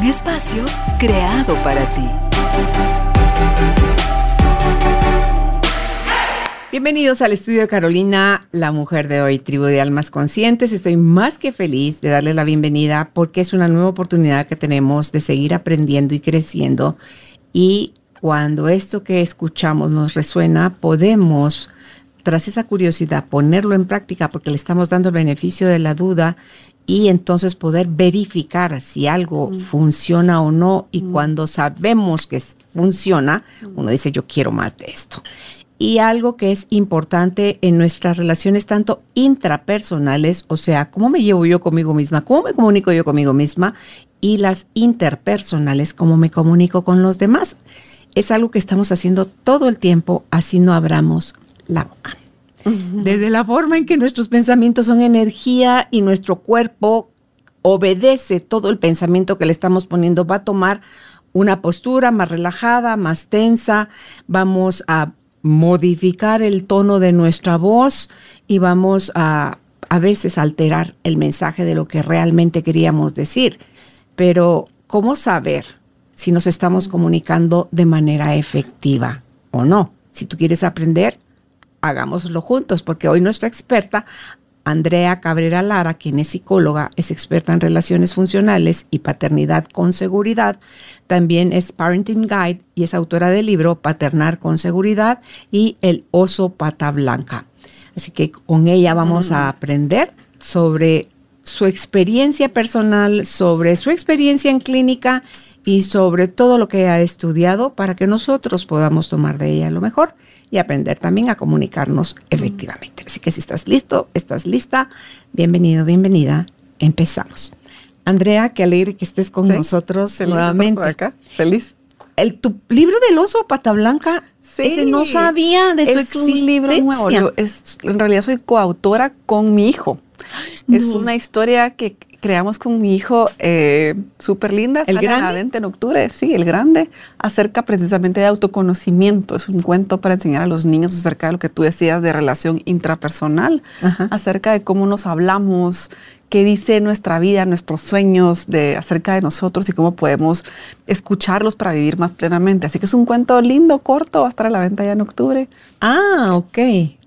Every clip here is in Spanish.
Un espacio creado para ti. Bienvenidos al estudio de Carolina, la mujer de hoy, tribu de almas conscientes. Estoy más que feliz de darle la bienvenida porque es una nueva oportunidad que tenemos de seguir aprendiendo y creciendo. Y cuando esto que escuchamos nos resuena, podemos, tras esa curiosidad, ponerlo en práctica porque le estamos dando el beneficio de la duda y entonces poder verificar si algo mm. funciona o no. Y mm. cuando sabemos que funciona, uno dice, yo quiero más de esto. Y algo que es importante en nuestras relaciones, tanto intrapersonales, o sea, cómo me llevo yo conmigo misma, cómo me comunico yo conmigo misma, y las interpersonales, cómo me comunico con los demás. Es algo que estamos haciendo todo el tiempo, así no abramos la boca. Desde la forma en que nuestros pensamientos son energía y nuestro cuerpo obedece todo el pensamiento que le estamos poniendo, va a tomar una postura más relajada, más tensa, vamos a modificar el tono de nuestra voz y vamos a a veces alterar el mensaje de lo que realmente queríamos decir. Pero, ¿cómo saber si nos estamos comunicando de manera efectiva o no? Si tú quieres aprender, hagámoslo juntos, porque hoy nuestra experta, Andrea Cabrera Lara, quien es psicóloga, es experta en relaciones funcionales y paternidad con seguridad, también es Parenting Guide y es autora del libro Paternar con Seguridad y El oso pata blanca. Así que con ella vamos a aprender sobre su experiencia personal, sobre su experiencia en clínica y sobre todo lo que ha estudiado para que nosotros podamos tomar de ella lo mejor y aprender también a comunicarnos efectivamente. Así que si estás listo, estás lista, bienvenido, bienvenida, empezamos. Andrea, qué alegre que estés con nosotros nuevamente. acá. Feliz. El, tu libro del oso pata blanca, ese no sabía de su es un libro nuevo. es, en realidad soy coautora con mi hijo. Es una historia que creamos con mi hijo eh, súper linda. ¿El grande? en octubre, sí, el grande, acerca precisamente de autoconocimiento. Es un cuento para enseñar a los niños acerca de lo que tú decías de relación intrapersonal, acerca de cómo nos hablamos, qué dice nuestra vida, nuestros sueños de acerca de nosotros y cómo podemos escucharlos para vivir más plenamente. Así que es un cuento lindo, corto, va a estar a la venta ya en octubre. Ah, ok.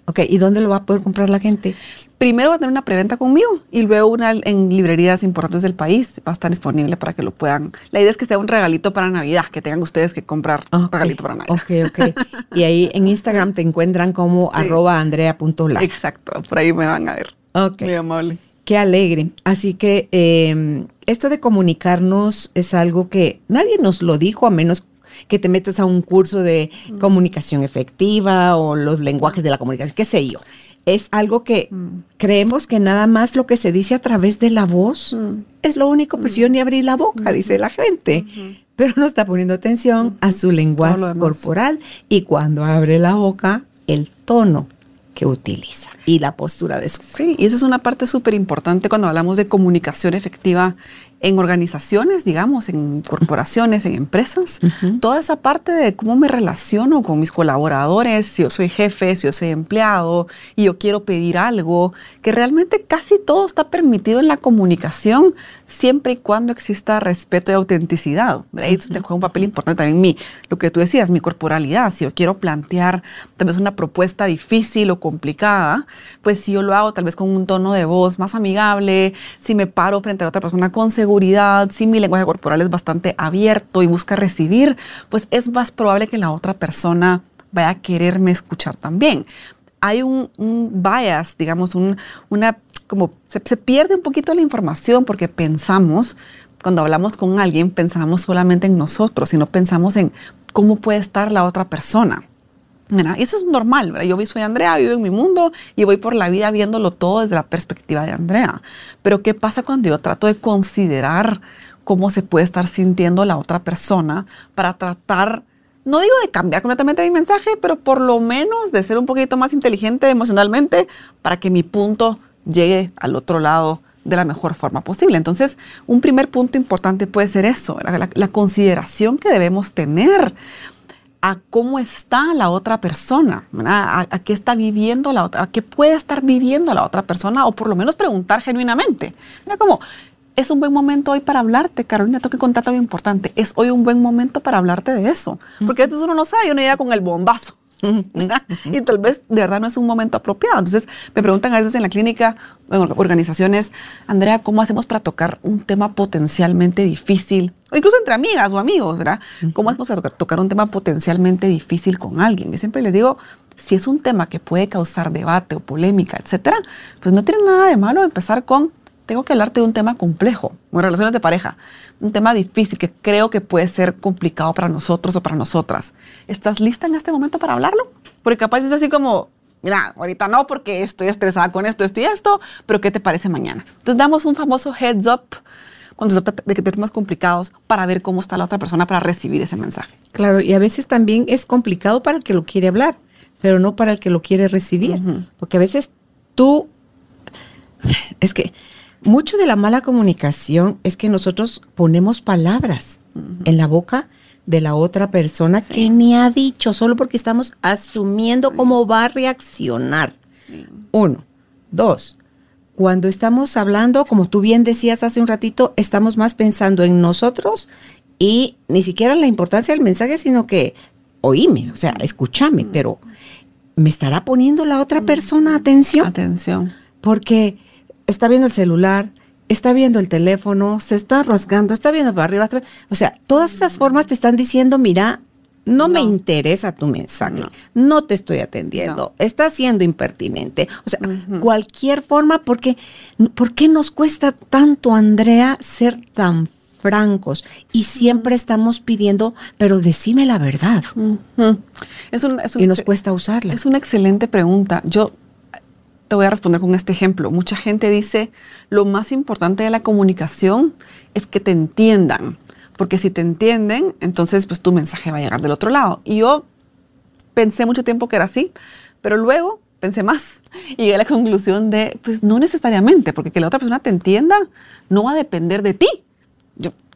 Ok, ¿y dónde lo va a poder comprar la gente? Primero va a tener una preventa conmigo y luego una en librerías importantes del país. Va a estar disponible para que lo puedan. La idea es que sea un regalito para Navidad, que tengan ustedes que comprar un regalito para Navidad. Ok, ok. y ahí en Instagram te encuentran como arroba andrea.la. Exacto, por ahí me van a ver. Ok. Muy amable. Qué alegre. Así que em, esto de comunicarnos es algo que nadie nos lo dijo a menos que te metas a un curso de mm. comunicación efectiva o los lenguajes de la comunicación, qué sé yo es algo que mm. creemos que nada más lo que se dice a través de la voz mm. es lo único, pues yo ni abrí la boca, mm. dice la gente. Pero no está poniendo atención a su lenguaje corporal y cuando abre la boca, el tono que utiliza y la postura de su Sí, y esa es una parte súper importante cuando hablamos de comunicación efectiva en organizaciones, digamos, en corporaciones, en empresas, toda esa parte de cómo me relaciono con mis colaboradores, si yo soy jefe, si yo soy empleado y yo quiero pedir algo, que realmente casi todo está permitido en la comunicación siempre y cuando exista respeto y autenticidad. Ahí te juega un papel importante también mi, lo que tú decías, mi corporalidad. Si yo quiero plantear tal vez una propuesta difícil o complicada, pues si yo lo hago tal vez con un tono de voz más amigable, si me paro frente a otra persona con seguridad, si mi lenguaje corporal es bastante abierto y busca recibir, pues es más probable que la otra persona vaya a quererme escuchar también. Hay un, bias, digamos, un, una, como se, se pierde un poquito la información porque pensamos, cuando hablamos con alguien, pensamos solamente en nosotros y no pensamos en cómo puede estar la otra persona. Y eso es normal, Yo soy Andrea, vivo en mi mundo y voy por la vida viéndolo todo desde la perspectiva de Andrea. Pero ¿qué pasa cuando yo trato de considerar cómo se puede estar sintiendo la otra persona para tratar, no digo de cambiar completamente mi mensaje, pero por lo menos de ser un poquito más inteligente emocionalmente para que mi punto llegue al otro lado de la mejor forma posible. Entonces, un primer punto importante puede ser eso, la, consideración que debemos tener a cómo está la otra persona, a, qué está viviendo la otra, a qué puede estar viviendo la otra persona, o por lo menos preguntar genuinamente. Era como, es un buen momento hoy para hablarte, Carolina, tengo que contarte algo importante. Es hoy un buen momento para hablarte de eso. Porque a veces uno no sabe, uno llega con el bombazo. y tal vez de verdad no es un momento apropiado. Entonces me preguntan a veces en la clínica, en organizaciones, Andrea, ¿cómo hacemos para tocar un tema potencialmente difícil? O incluso entre amigas o amigos, ¿verdad? ¿Cómo hacemos para tocar, tocar un tema potencialmente difícil con alguien? Yo siempre les digo, si es un tema que puede causar debate o polémica, etcétera, pues no tiene nada de malo empezar con tengo que hablarte de un tema complejo, en relaciones de pareja, un tema difícil que creo que puede ser complicado para nosotros o para nosotras. ¿Estás lista en este momento para hablarlo? Porque capaz es así como, mira, ahorita no porque estoy estresada con esto, esto y esto, pero ¿qué te parece mañana? Entonces damos un famoso heads up cuando se trata de temas complicados para ver cómo está la otra persona para recibir ese mensaje. Claro, y a veces también es complicado para el que lo quiere hablar, pero no para el que lo quiere recibir, porque a veces tú, es que mucho de la mala comunicación es que nosotros ponemos palabras en la boca de la otra persona que ni ha dicho, solo porque estamos asumiendo cómo va a reaccionar. Uno. Dos. Cuando estamos hablando, como tú bien decías hace un ratito, estamos más pensando en nosotros y ni siquiera en la importancia del mensaje, sino que oíme, o sea, escúchame, pero ¿me estará poniendo la otra persona atención? Atención. Porque está viendo el celular, está viendo el teléfono, se está rasgando, está viendo para arriba. o sea, todas esas formas te están diciendo, mira, no, me interesa tu mensaje, no, te estoy atendiendo, está siendo impertinente. O sea, cualquier forma, porque ¿por qué nos cuesta tanto, Andrea, ser tan francos y siempre estamos pidiendo, pero decime la verdad. es un, y nos cuesta usarla. Es una excelente pregunta. Yo te voy a responder con este ejemplo. Mucha gente dice, lo más importante de la comunicación es que te entiendan, porque si te entienden, entonces pues tu mensaje va a llegar del otro lado. Y yo pensé mucho tiempo que era así, pero luego pensé más y llegué a la conclusión de, pues no necesariamente, porque que la otra persona te entienda no va a depender de ti.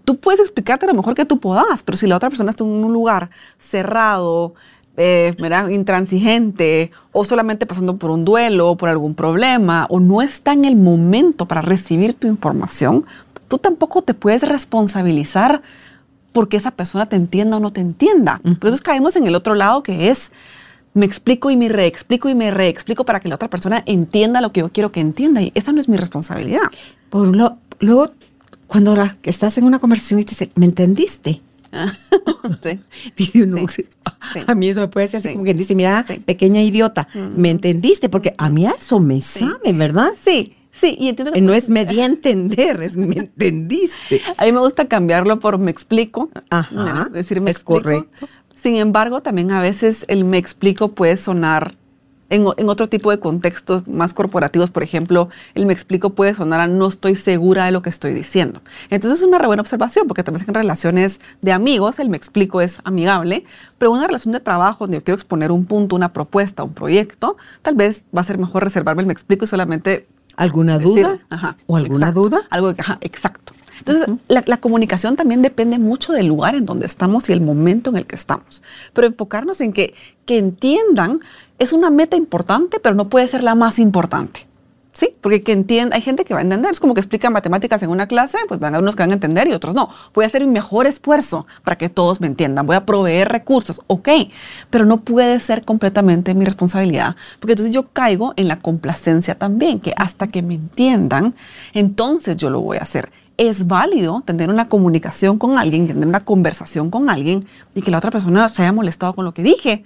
tú puedes explicarte lo mejor que tú puedas, pero si la otra persona está en un lugar cerrado, eh, intransigente o solamente pasando por un duelo o por algún problema o no está en el momento para recibir tu información, tú tampoco te puedes responsabilizar porque esa persona te entienda o no te entienda. Por eso caemos en el otro lado que es me explico y me reexplico y me reexplico para que la otra persona entienda lo que yo quiero que entienda y esa no es mi responsabilidad. Por lo, luego, cuando estás en una conversación y te dice, ¿me entendiste? A mí eso me puede decir así como quien dice, mira, pequeña idiota, ¿me entendiste? Porque a mí eso me sabe, ¿verdad? Sí. Sí, y entiendo que no es me di a entender, es me entendiste. A mí me gusta cambiarlo por me explico. Ajá. Decir me es correcto. Sin embargo, también a veces el me explico puede sonar en, otro tipo de contextos más corporativos, por ejemplo, el me explico puede sonar a no estoy segura de lo que estoy diciendo. Entonces es una buena observación, porque también en relaciones de amigos el me explico es amigable, pero una relación de trabajo donde yo quiero exponer un punto, una propuesta, un proyecto, tal vez va a ser mejor reservarme el me explico y solamente... ¿Alguna duda? ¿O alguna duda? Algo, ajá, exacto. Entonces, la, comunicación también depende mucho del lugar en donde estamos y el momento en el que estamos. Pero enfocarnos en que, que entiendan es una meta importante, pero no puede ser la más importante. Sí, porque que entiende, hay gente que va a entender, es como que explica matemáticas en una clase, pues van a haber unos que van a entender y otros no. Voy a hacer mi mejor esfuerzo para que todos me entiendan, voy a proveer recursos, ok, pero no puede ser completamente mi responsabilidad, porque entonces yo caigo en la complacencia también, que hasta que me entiendan, entonces yo lo voy a hacer. Es válido tener una comunicación con alguien, tener una conversación con alguien y que la otra persona se haya molestado con lo que dije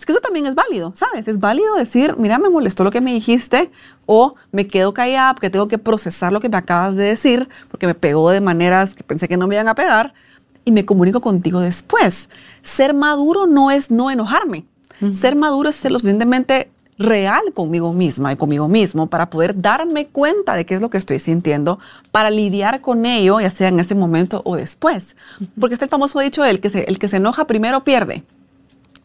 es que eso también es válido, ¿sabes? Es válido decir, mira, me molestó lo que me dijiste o me quedo callada porque tengo que procesar lo que me acabas de decir porque me pegó de maneras que pensé que no me iban a pegar y me comunico contigo después. Ser maduro no es no enojarme. Ser maduro es ser lo suficientemente real conmigo misma y conmigo mismo para poder darme cuenta de qué es lo que estoy sintiendo, para lidiar con ello, ya sea en ese momento o después. Porque está el famoso dicho, el que se, el que se enoja primero pierde.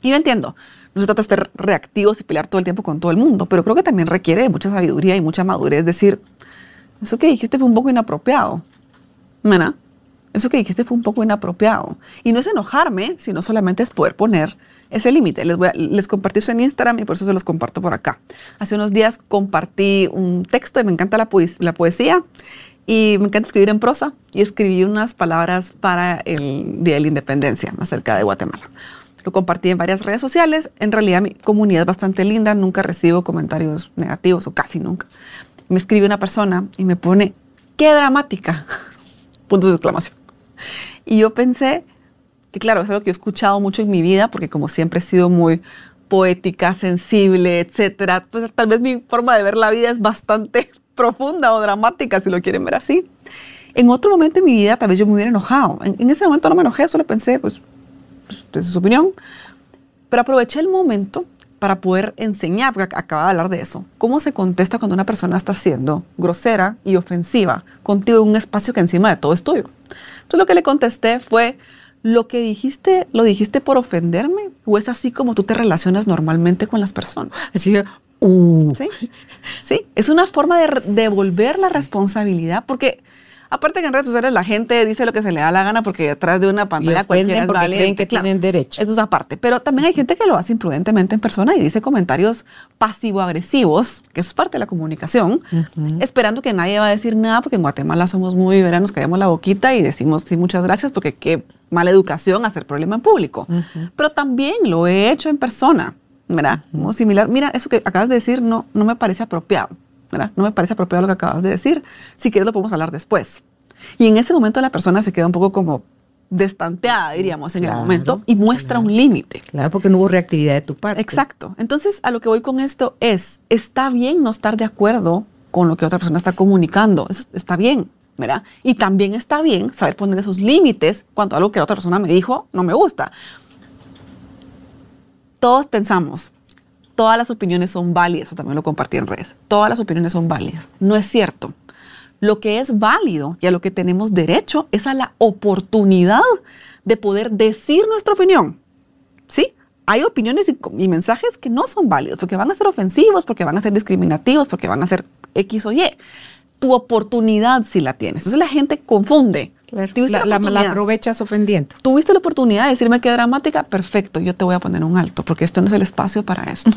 Y yo entiendo, no se trata de ser reactivos y pelear todo el tiempo con todo el mundo, pero creo que también requiere mucha sabiduría y mucha madurez decir, eso que dijiste fue un poco inapropiado. ¿Verdad? Eso que dijiste fue un poco inapropiado. Y no es enojarme, sino solamente es poder poner ese límite. Les, les compartí eso en Instagram y por eso se los comparto por acá. Hace unos días compartí un texto y me encanta la, la poesía y me encanta escribir en prosa y escribí unas palabras para el Día de la Independencia acerca de Guatemala. Lo compartí en varias redes sociales. En realidad mi comunidad es bastante linda, nunca recibo comentarios negativos o casi nunca. Me escribe una persona y me pone, qué dramática. Puntos de exclamación. Y yo pensé que claro, es algo que he escuchado mucho en mi vida, porque como siempre he sido muy poética, sensible, etcétera, pues tal vez mi forma de ver la vida es bastante profunda o dramática, si lo quieren ver así. En otro momento de mi vida, tal vez yo me hubiera enojado. En, ese momento no me enojé, solo pensé, pues, es su opinión. Pero aproveché el momento para poder enseñar, porque acababa de hablar de eso, cómo se contesta cuando una persona está siendo grosera y ofensiva contigo en un espacio que encima de todo es tuyo. Entonces lo que le contesté fue, ¿lo que dijiste, lo dijiste por ofenderme? ¿O es así como tú te relacionas normalmente con las personas? Así, uh. ¿Sí? sí, es una forma de devolver la responsabilidad porque Aparte que en redes sociales la gente dice lo que se le da la gana porque detrás de una pantalla cualquiera es porque creen que tienen derecho. Eso es aparte. Pero también hay gente que lo hace imprudentemente en persona y dice comentarios pasivo-agresivos, que eso es parte de la comunicación, esperando que nadie va a decir nada porque en Guatemala somos muy veranos, callamos la boquita y decimos sí, muchas gracias porque qué mala educación hacer problema en público. Pero también lo he hecho en persona, ¿verdad? Como similar. Mira, eso que acabas de decir no, no me parece apropiado. No me parece apropiado lo que acabas de decir. Si quieres lo podemos hablar después. Y en ese momento la persona se queda un poco como destanteada, diríamos, en el momento y muestra un límite. Claro, porque no hubo reactividad de tu parte. Exacto. Entonces, a lo que voy con esto es, está bien no estar de acuerdo con lo que otra persona está comunicando. Eso está bien, ¿verdad? Y también está bien saber poner esos límites cuando algo que la otra persona me dijo no me gusta. Todos pensamos, todas las opiniones son válidas, eso también lo compartí en redes, todas las opiniones son válidas. No es cierto. Lo que es válido y a lo que tenemos derecho es a la oportunidad de poder decir nuestra opinión. ¿Sí? Hay opiniones y, mensajes que no son válidos porque van a ser ofensivos, porque van a ser discriminativos, porque van a ser X o Y. Tu oportunidad si la tienes. Entonces la gente confunde la, la, aprovechas ofendiendo. Tuviste la oportunidad de decirme que dramática, perfecto, yo te voy a poner un alto, porque esto no es el espacio para esto.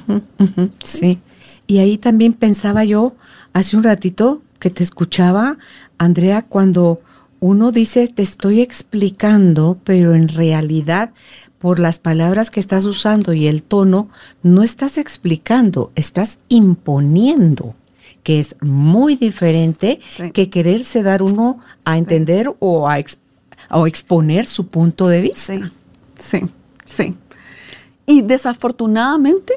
sí. Y ahí también pensaba yo hace un ratito que te escuchaba, Andrea, cuando uno dice te estoy explicando, pero en realidad por las palabras que estás usando y el tono, no estás explicando, estás imponiendo que es muy diferente que quererse dar uno a entender o a, exponer su punto de vista. Sí, sí, sí. Y desafortunadamente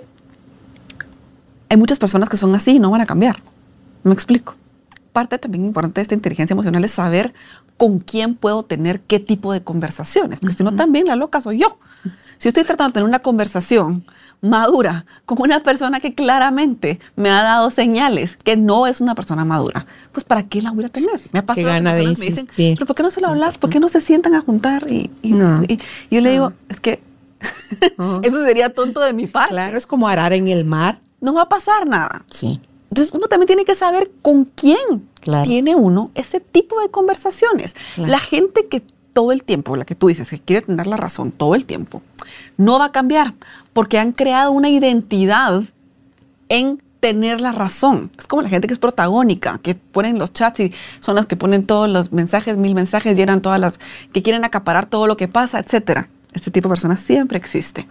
hay muchas personas que son así y no van a cambiar. Me explico. Parte también importante de esta inteligencia emocional es saber con quién puedo tener qué tipo de conversaciones, porque si no también la loca soy yo. Si estoy tratando de tener una conversación madura con una persona que claramente me ha dado señales que no es una persona madura, pues ¿para qué la voy a tener? Me ha pasado gana de me dicen, pero ¿por qué no se lo hablas? ¿Por qué no se sientan a juntar? Y, yo le digo, es que eso sería tonto de mi parte. Claro, es como arar en el mar. No va a pasar nada. Sí. Entonces uno también tiene que saber con quién tiene uno ese tipo de conversaciones. La gente que todo el tiempo, la que tú dices, que quiere tener la razón todo el tiempo, no va a cambiar porque han creado una identidad en tener la razón. Es como la gente que es protagónica, que ponen los chats y son las que ponen todos los mensajes, mil mensajes, llenan todas las, que quieren acaparar todo lo que pasa, etc. Este tipo de personas siempre existe.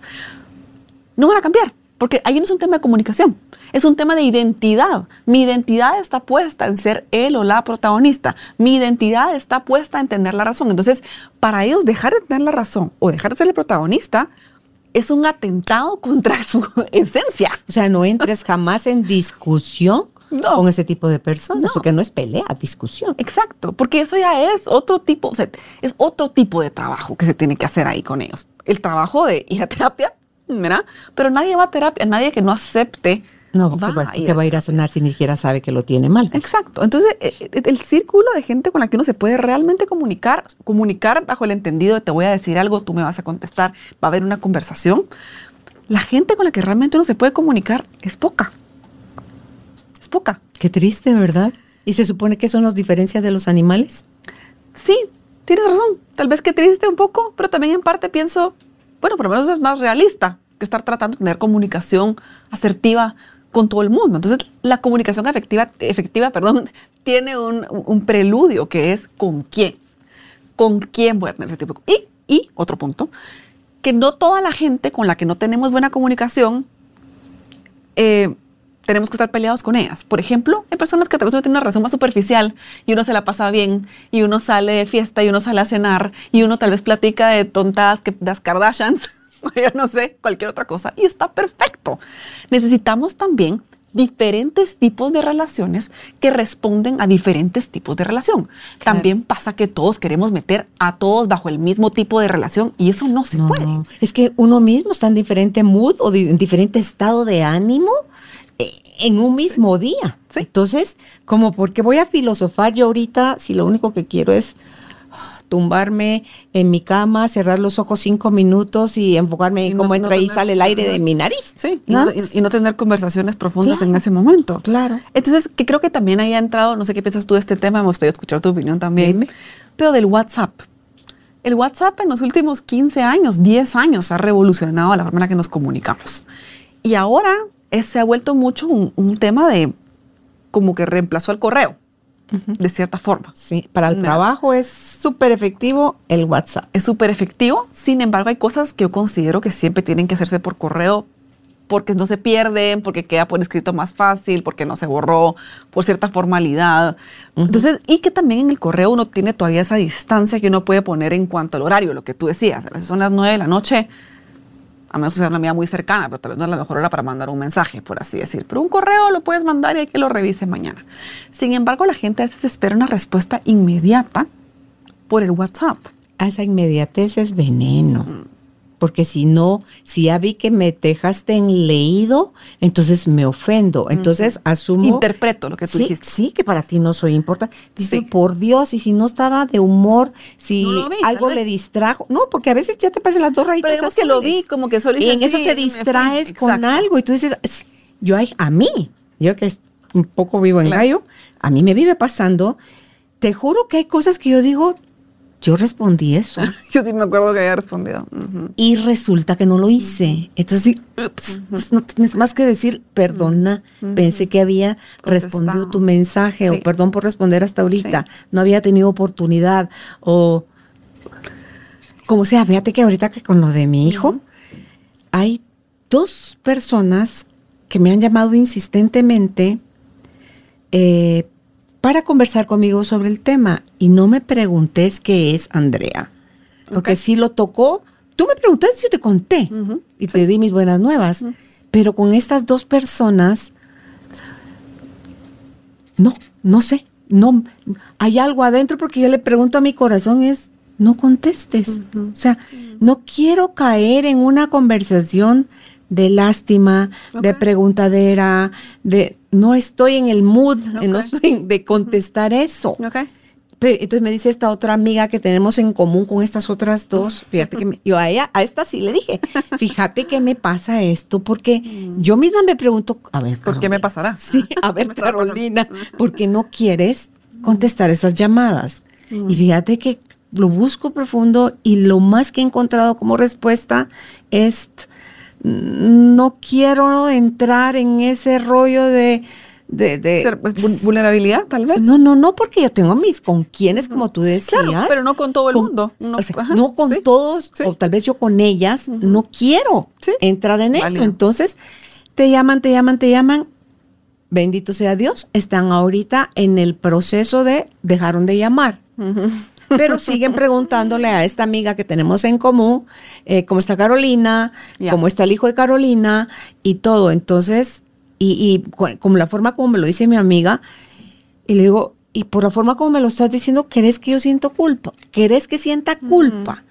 No van a cambiar, porque ahí no es un tema de comunicación, es un tema de identidad. Mi identidad está puesta en ser él o la protagonista. Mi identidad está puesta en tener la razón. Entonces, para ellos dejar de tener la razón o dejar de ser el protagonista es un atentado contra su esencia. O sea, no entres jamás en discusión con ese tipo de personas, porque no es pelea, discusión. Exacto, porque eso ya es otro tipo, o sea, es otro tipo de trabajo que se tiene que hacer ahí con ellos. El trabajo de ir a terapia, ¿verdad? Pero nadie va a terapia, nadie que no acepte No, va, que va a ir a cenar si ni siquiera sabe que lo tiene mal. Exacto. Entonces, eh, eh, el círculo de gente con la que uno se puede realmente comunicar, comunicar bajo el entendido de te voy a decir algo, tú me vas a contestar, va a haber una conversación. La gente con la que realmente uno se puede comunicar es poca. Es poca. Qué triste, ¿verdad? ¿Y se supone que eso nos diferencia de los animales? Sí, tienes razón. Tal vez que triste un poco, pero también en parte pienso, bueno, por lo menos es más realista que estar tratando de tener comunicación asertiva con todo el mundo. Entonces, la comunicación efectiva, efectiva perdón, tiene un, preludio que es con quién. ¿Con quién voy a tener ese tipo. Y, y otro punto, que no toda la gente con la que no tenemos buena comunicación eh, tenemos que estar peleados con ellas. Por ejemplo, hay personas que tal vez uno tiene una relación más superficial y uno se la pasa bien y uno sale de fiesta y uno sale a cenar y uno tal vez platica de tontadas que las Kardashians yo no sé, cualquier otra cosa, y está perfecto. Necesitamos también diferentes tipos de relaciones que responden a diferentes tipos de relación. También pasa que todos queremos meter a todos bajo el mismo tipo de relación y eso no se puede. Es que uno mismo está en diferente mood o en diferente estado de ánimo en un mismo día. Entonces, como porque voy a filosofar yo ahorita si lo único que quiero es tumbarme en mi cama, cerrar los ojos cinco minutos y enfocarme en cómo entra y sale el aire de mi nariz. Sí, y, no, tener conversaciones profundas en ese momento. Claro. Entonces, que creo que también ahí ha entrado, no sé qué piensas tú de este tema, me gustaría escuchar tu opinión también, pero del WhatsApp. El WhatsApp en los últimos 15 años, 10 años, ha revolucionado la forma en la que nos comunicamos. Y ahora se ha vuelto mucho un, un tema de como que reemplazó al correo de cierta forma. Sí, para el trabajo es súper efectivo el WhatsApp. Es súper efectivo, sin embargo hay cosas que yo considero que siempre tienen que hacerse por correo porque no se pierden, porque queda por escrito más fácil, porque no se borró, por cierta formalidad. Entonces, y que también en el correo uno tiene todavía esa distancia que uno puede poner en cuanto al horario, lo que tú decías, son las 9 de la noche, a menos que sea una amiga muy cercana, pero tal vez no es la mejor hora para mandar un mensaje, por así decir. Pero un correo lo puedes mandar y hay que lo revise mañana. Sin embargo, la gente a veces espera una respuesta inmediata por el WhatsApp. A esa inmediatez es veneno. Mm porque si no, si ya vi que me dejaste en leído, entonces me ofendo. Entonces asumo. Interpreto lo que tú sí, dijiste. Sí, que para ti no soy importante. Dice, por Dios, y si no estaba de humor, si algo le distrajo. No, porque a veces ya te pasan las dos rayitas. Pero que lo vi, como que solo Y en eso te distraes con algo y tú dices, yo a mí, yo que un poco vivo en gallo, a mí me vive pasando. Te juro que hay cosas que yo digo, yo respondí eso. Yo sí me acuerdo que había respondido. Y resulta que no lo hice. Entonces, no tienes más que decir, perdona, pensé que había respondido tu mensaje o perdón por responder hasta ahorita. No había tenido oportunidad o como sea, fíjate que ahorita que con lo de mi hijo, hay dos personas que me han llamado insistentemente eh, para conversar conmigo sobre el tema. Y no me preguntes qué es Andrea, porque si lo tocó, tú me preguntaste, yo te conté. Y te di mis buenas nuevas. Pero con estas dos personas, no, no sé, no, hay algo adentro porque yo le pregunto a mi corazón es, no contestes. O sea, no quiero caer en una conversación de lástima, de preguntadera, de no estoy en el mood, no estoy de contestar eso. entonces me dice esta otra amiga que tenemos en común con estas otras dos, fíjate que yo a ella, a esta sí le dije, fíjate que me pasa esto, porque mm. yo misma me pregunto, a ver, ¿por qué me pasará? Sí, a ver, Carolina, ¿por qué no quieres contestar esas llamadas? Mm. Y fíjate que lo busco profundo y lo más que he encontrado como respuesta es no quiero entrar en ese rollo de... de, pues, vulnerabilidad, tal vez. No, no, no, porque yo tengo mis con quienes, como tú decías. Claro, pero no con todo el mundo. No, con todos, o tal vez yo con ellas, no quiero entrar en eso. Entonces, te llaman, te llaman, te llaman. Bendito sea Dios, están ahorita en el proceso de dejaron de llamar pero siguen preguntándole a esta amiga que tenemos en común, eh, cómo está Carolina, cómo está el hijo de Carolina y todo. Entonces, y, como la forma como me lo dice mi amiga, y le digo, y por la forma como me lo estás diciendo, ¿crees que yo siento culpa? ¿Querés que sienta culpa?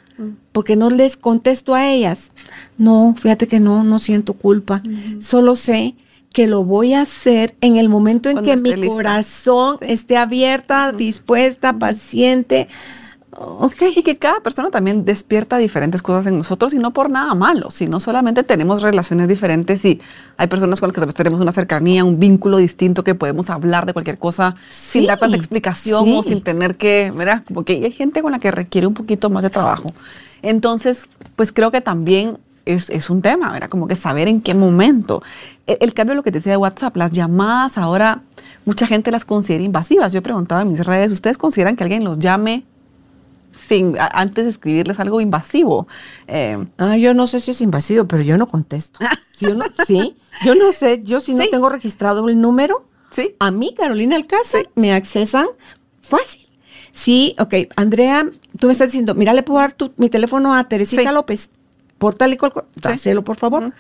Porque no les contesto a ellas. No, fíjate que no, no siento culpa. Solo sé que lo voy a hacer en el momento en Cuando que mi lista. corazón Sí. esté abierta, dispuesta, paciente. Ok. Y que cada persona también despierta diferentes cosas en nosotros y no por nada malo, sino solamente tenemos relaciones diferentes y hay personas con las que tenemos una cercanía, un vínculo distinto que podemos hablar de cualquier cosa sin dar tanta explicación o sin tener que, ¿verdad? Como que hay gente con la que requiere un poquito más de trabajo. Entonces, pues creo que también es, es un tema, ¿verdad? Como que saber en qué momento. El, el cambio de lo que te decía de WhatsApp, las llamadas ahora, mucha gente las considera invasivas. Yo preguntaba en mis redes, ¿ustedes consideran que alguien los llame sin a- antes de escribirles algo invasivo? Eh, Ah, yo no sé si es invasivo, pero yo no contesto. Si yo no, sí, yo no sé, yo si no Sí. tengo registrado el número, sí, a mí, Carolina Alcázar, me accesan fácil. Sí, ok, Andrea, tú me estás diciendo, mira, le puedo dar tu- mi teléfono a Teresita Sí. López, por tal y cual, Sí. dáselo, por favor.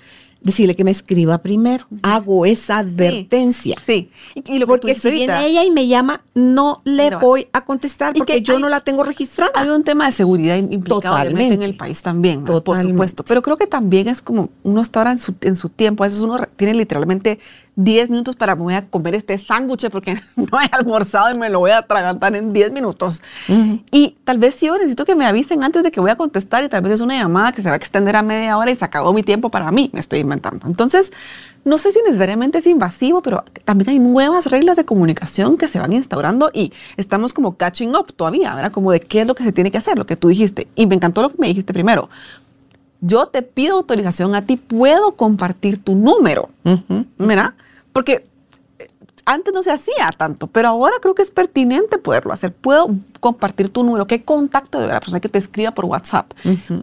Decirle que me escriba primero. Hago esa advertencia. Sí. Y, y lo Porque si viene ahorita, ella y me llama, no le No. voy a contestar porque que yo hay- no la tengo registrada. Hay un tema de seguridad im- implicado obviamente, en Totalmente. el país también, ¿verdad? por Totalmente. supuesto. Pero creo que también es como uno está ahora en su, en su tiempo. A veces uno tiene literalmente 10 minutos para me voy a comer este sándwich porque no he almorzado y me lo voy a atragantar en 10 minutos. Y tal vez sí yo necesito que me avisen antes de que voy a contestar y tal vez es una llamada que se va a extender a media hora y se acabó mi tiempo para mí, me estoy inventando. Entonces, no sé si necesariamente es invasivo, pero también hay nuevas reglas de comunicación que se van instaurando y estamos como catching up todavía, ¿verdad? Como de qué es lo que se tiene que hacer, lo que tú dijiste. Y me encantó lo que me dijiste primero. Yo te pido autorización a ti, puedo compartir tu número, Ujú. ¿verdad? Porque eh, antes no se hacía tanto, pero ahora creo que es pertinente poderlo hacer. Puedo compartir tu número, qué contacto de la persona que te escriba por WhatsApp.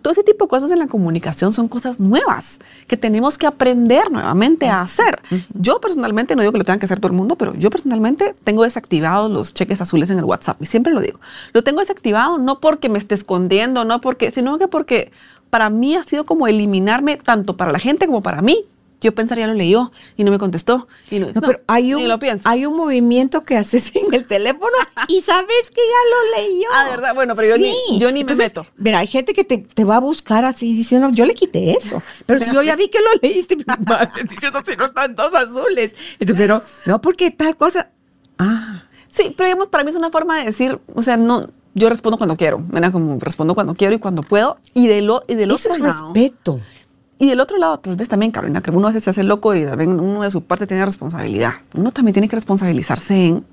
Todo ese tipo de cosas en la comunicación son cosas nuevas que tenemos que aprender nuevamente a hacer. Yo personalmente, no digo que lo tengan que hacer todo el mundo, pero yo personalmente tengo desactivados los cheques azules en el WhatsApp y siempre lo digo. Lo tengo desactivado no porque me esté escondiendo, no porque, sino que porque para mí ha sido como eliminarme tanto para la gente como para mí. Yo pensaría lo leyó y no me contestó. Y no, No, pero hay un, lo pienso. hay un movimiento que haces en el teléfono y sabes que ya lo leyó. Ah, ¿de verdad? Bueno, pero yo ni- yo ni me meto. Mira, hay gente que te, te va a buscar así diciendo, yo le quité eso. Pero si yo ya vi que lo leíste, madre, diciendo si no están dos azules. Entonces, pero no porque tal cosa. Ah, Sí, pero digamos, para mí es una forma de decir, o sea, no, yo respondo cuando quiero, ¿verdad? Como respondo cuando quiero y cuando puedo. Y de lo, y eso otro es respeto. Y del otro lado, tal vez también, Carolina, que uno a veces se hace loco y también uno de su parte tiene responsabilidad. Uno también tiene que responsabilizarse en,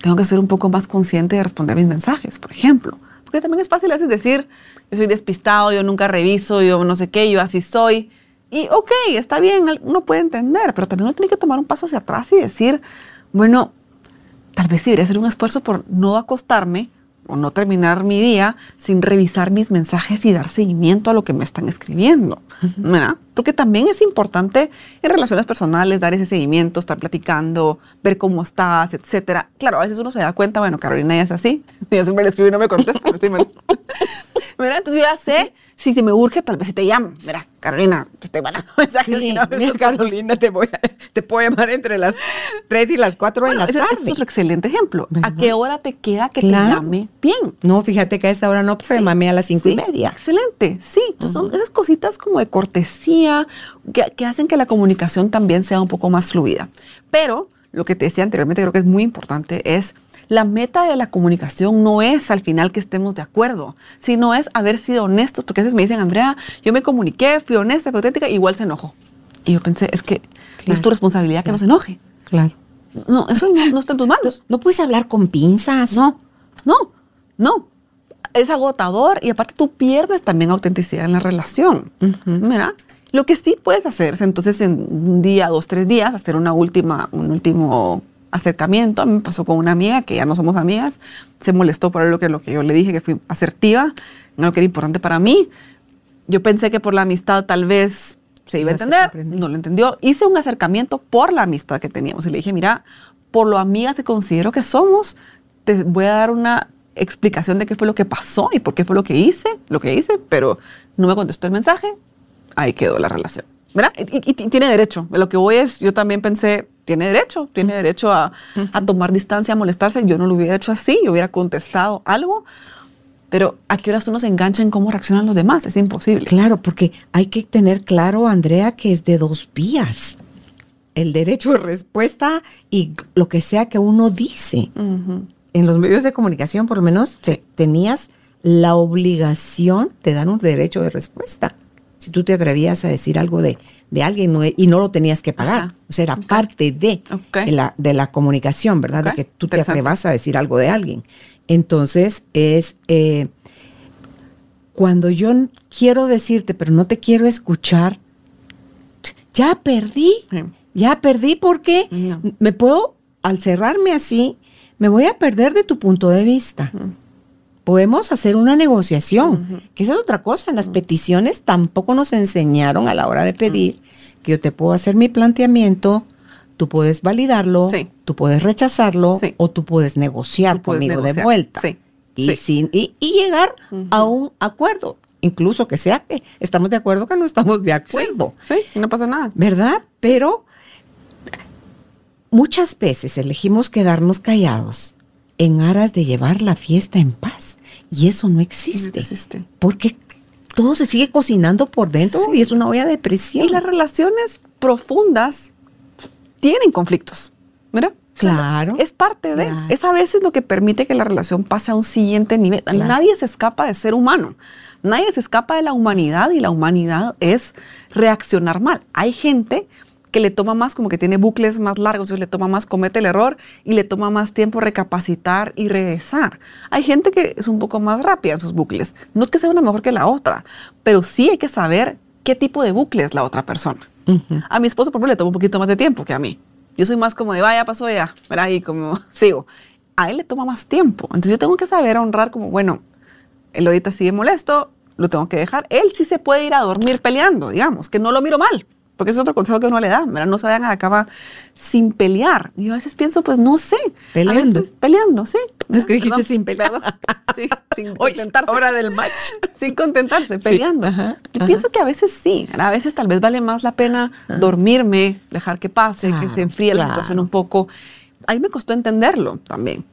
tengo que ser un poco más consciente de responder mis mensajes, por ejemplo. Porque también es fácil a veces decir, yo soy despistado, yo nunca reviso, yo no sé qué, yo así soy. Y ok, está bien, uno puede entender, pero también uno tiene que tomar un paso hacia atrás y decir, bueno, tal vez debería hacer un esfuerzo por no acostarme o no terminar mi día sin revisar mis mensajes y dar seguimiento a lo que me están escribiendo. ¿verdad? Porque también es importante en relaciones personales dar ese seguimiento, estar platicando, ver cómo estás, etcétera. Claro, a veces uno se da cuenta, bueno, Carolina ya es así, yo siempre le escribo y no me contesta. ¿verdad? Entonces yo ya sé, si se me urge, tal vez si te llamo. Mira, Carolina, te estoy mandando mensajes. Sí, no mira, Carolina, te, voy a, te puedo llamar entre las 3 y las 4 de la ese- tarde. ese es otro excelente ejemplo. ¿A qué hora te queda que Claro. te llame bien? No, fíjate que a esa hora no, pues Sí. a las 5 y media. Excelente, sí. Son esas cositas como de cortesía que, que hacen que la comunicación también sea un poco más fluida. Pero lo que te decía anteriormente creo que es muy importante es la meta de la comunicación no es al final que estemos de acuerdo, sino es haber sido honestos, porque a veces me dicen, Andrea, yo me comuniqué, fui honesta, fui auténtica, igual se enojó. Y yo pensé, es que no es tu responsabilidad que no se enoje. Claro. No, eso no, no está en tus manos. No puedes hablar con pinzas. No, no, no. Es agotador y aparte tú pierdes también autenticidad en la relación. ¿verdad? Lo que sí puedes hacer es entonces en un día, dos, tres días, hacer una última, un último acercamiento. A mí me pasó con una amiga que ya no somos amigas. Se molestó por lo que, lo que yo le dije, que fui asertiva, en lo que era importante para mí. Yo pensé que por la amistad tal vez se iba a entender, no lo entendió. Hice un acercamiento por la amistad que teníamos y le dije, mira, por lo amigas que considero que somos, te voy a dar una explicación de qué fue lo que pasó y por qué fue lo que hice, lo que hice, pero no me contestó el mensaje, ahí quedó la relación. ¿Verdad? Y, y- y tiene derecho. Lo que voy es, yo también pensé, tiene derecho, tiene derecho a, a tomar distancia, a molestarse. Yo no lo hubiera hecho así, yo hubiera contestado algo, pero ¿a qué horas uno se engancha en cómo reaccionan los demás? Es imposible. Claro, porque hay que tener claro, Andrea, que es de dos vías. el derecho de respuesta y lo que sea que uno dice. En los medios de comunicación, por lo menos, tenías la obligación de dar un derecho de respuesta. Si tú te atrevías a decir algo de, de alguien y no lo tenías que pagar. O sea, era parte de, la, de la comunicación, ¿verdad? De que tú te atrevas a decir algo de alguien. Entonces, es eh, cuando yo quiero decirte, pero no te quiero escuchar, ya perdí. Ya perdí porque me puedo, al cerrarme así, me voy a perder de tu punto de vista podemos hacer una negociación, que esa es otra cosa. En las peticiones tampoco nos enseñaron a la hora de pedir que yo te puedo hacer mi planteamiento, tú puedes validarlo, tú puedes rechazarlo o tú puedes negociar conmigo de vuelta. Y, Sin, y, llegar a un acuerdo, incluso que sea que estamos de acuerdo que no estamos de acuerdo. Sí, no pasa nada. ¿Verdad? Pero muchas veces elegimos quedarnos callados en aras de llevar la fiesta en paz. Y eso no existe. existe. Porque todo se sigue cocinando por dentro y es una olla de presión. Y las relaciones profundas tienen conflictos, ¿verdad? Claro. es parte de. Es a veces lo que permite que la relación pase a un siguiente nivel. Nadie se escapa de ser humano. Nadie se escapa de la humanidad y la humanidad es reaccionar mal. Hay gente que le toma más, como que tiene bucles más largos, le toma más, comete el error y le toma más tiempo recapacitar y regresar. Hay gente que es un poco más rápida en sus bucles. No es que sea una mejor que la otra, pero sí hay que saber qué tipo de bucle es la otra persona. A mi esposo, por ejemplo, le toma un poquito más de tiempo que a mí. Yo soy más como de, vaya, pasó ya, ¿verdad? Y como sigo. A él le toma más tiempo. Entonces yo tengo que saber honrar como, bueno, él ahorita sigue molesto, lo tengo que dejar. Él sí se puede ir a dormir peleando, digamos, que no lo miro mal porque es otro consejo que uno le da, ¿verdad? No se vayan a la cama sin pelear. Y yo a veces pienso, pues no sé. Peleando. peleando, sí. No es que dijiste sin pelear. sí, sin contentarse. Hora del match. sin contentarse, peleando. yo pienso que a veces sí. A veces tal vez vale más la pena dormirme, dejar que pase, que se enfríe la situación un poco. Ahí me costó entenderlo también.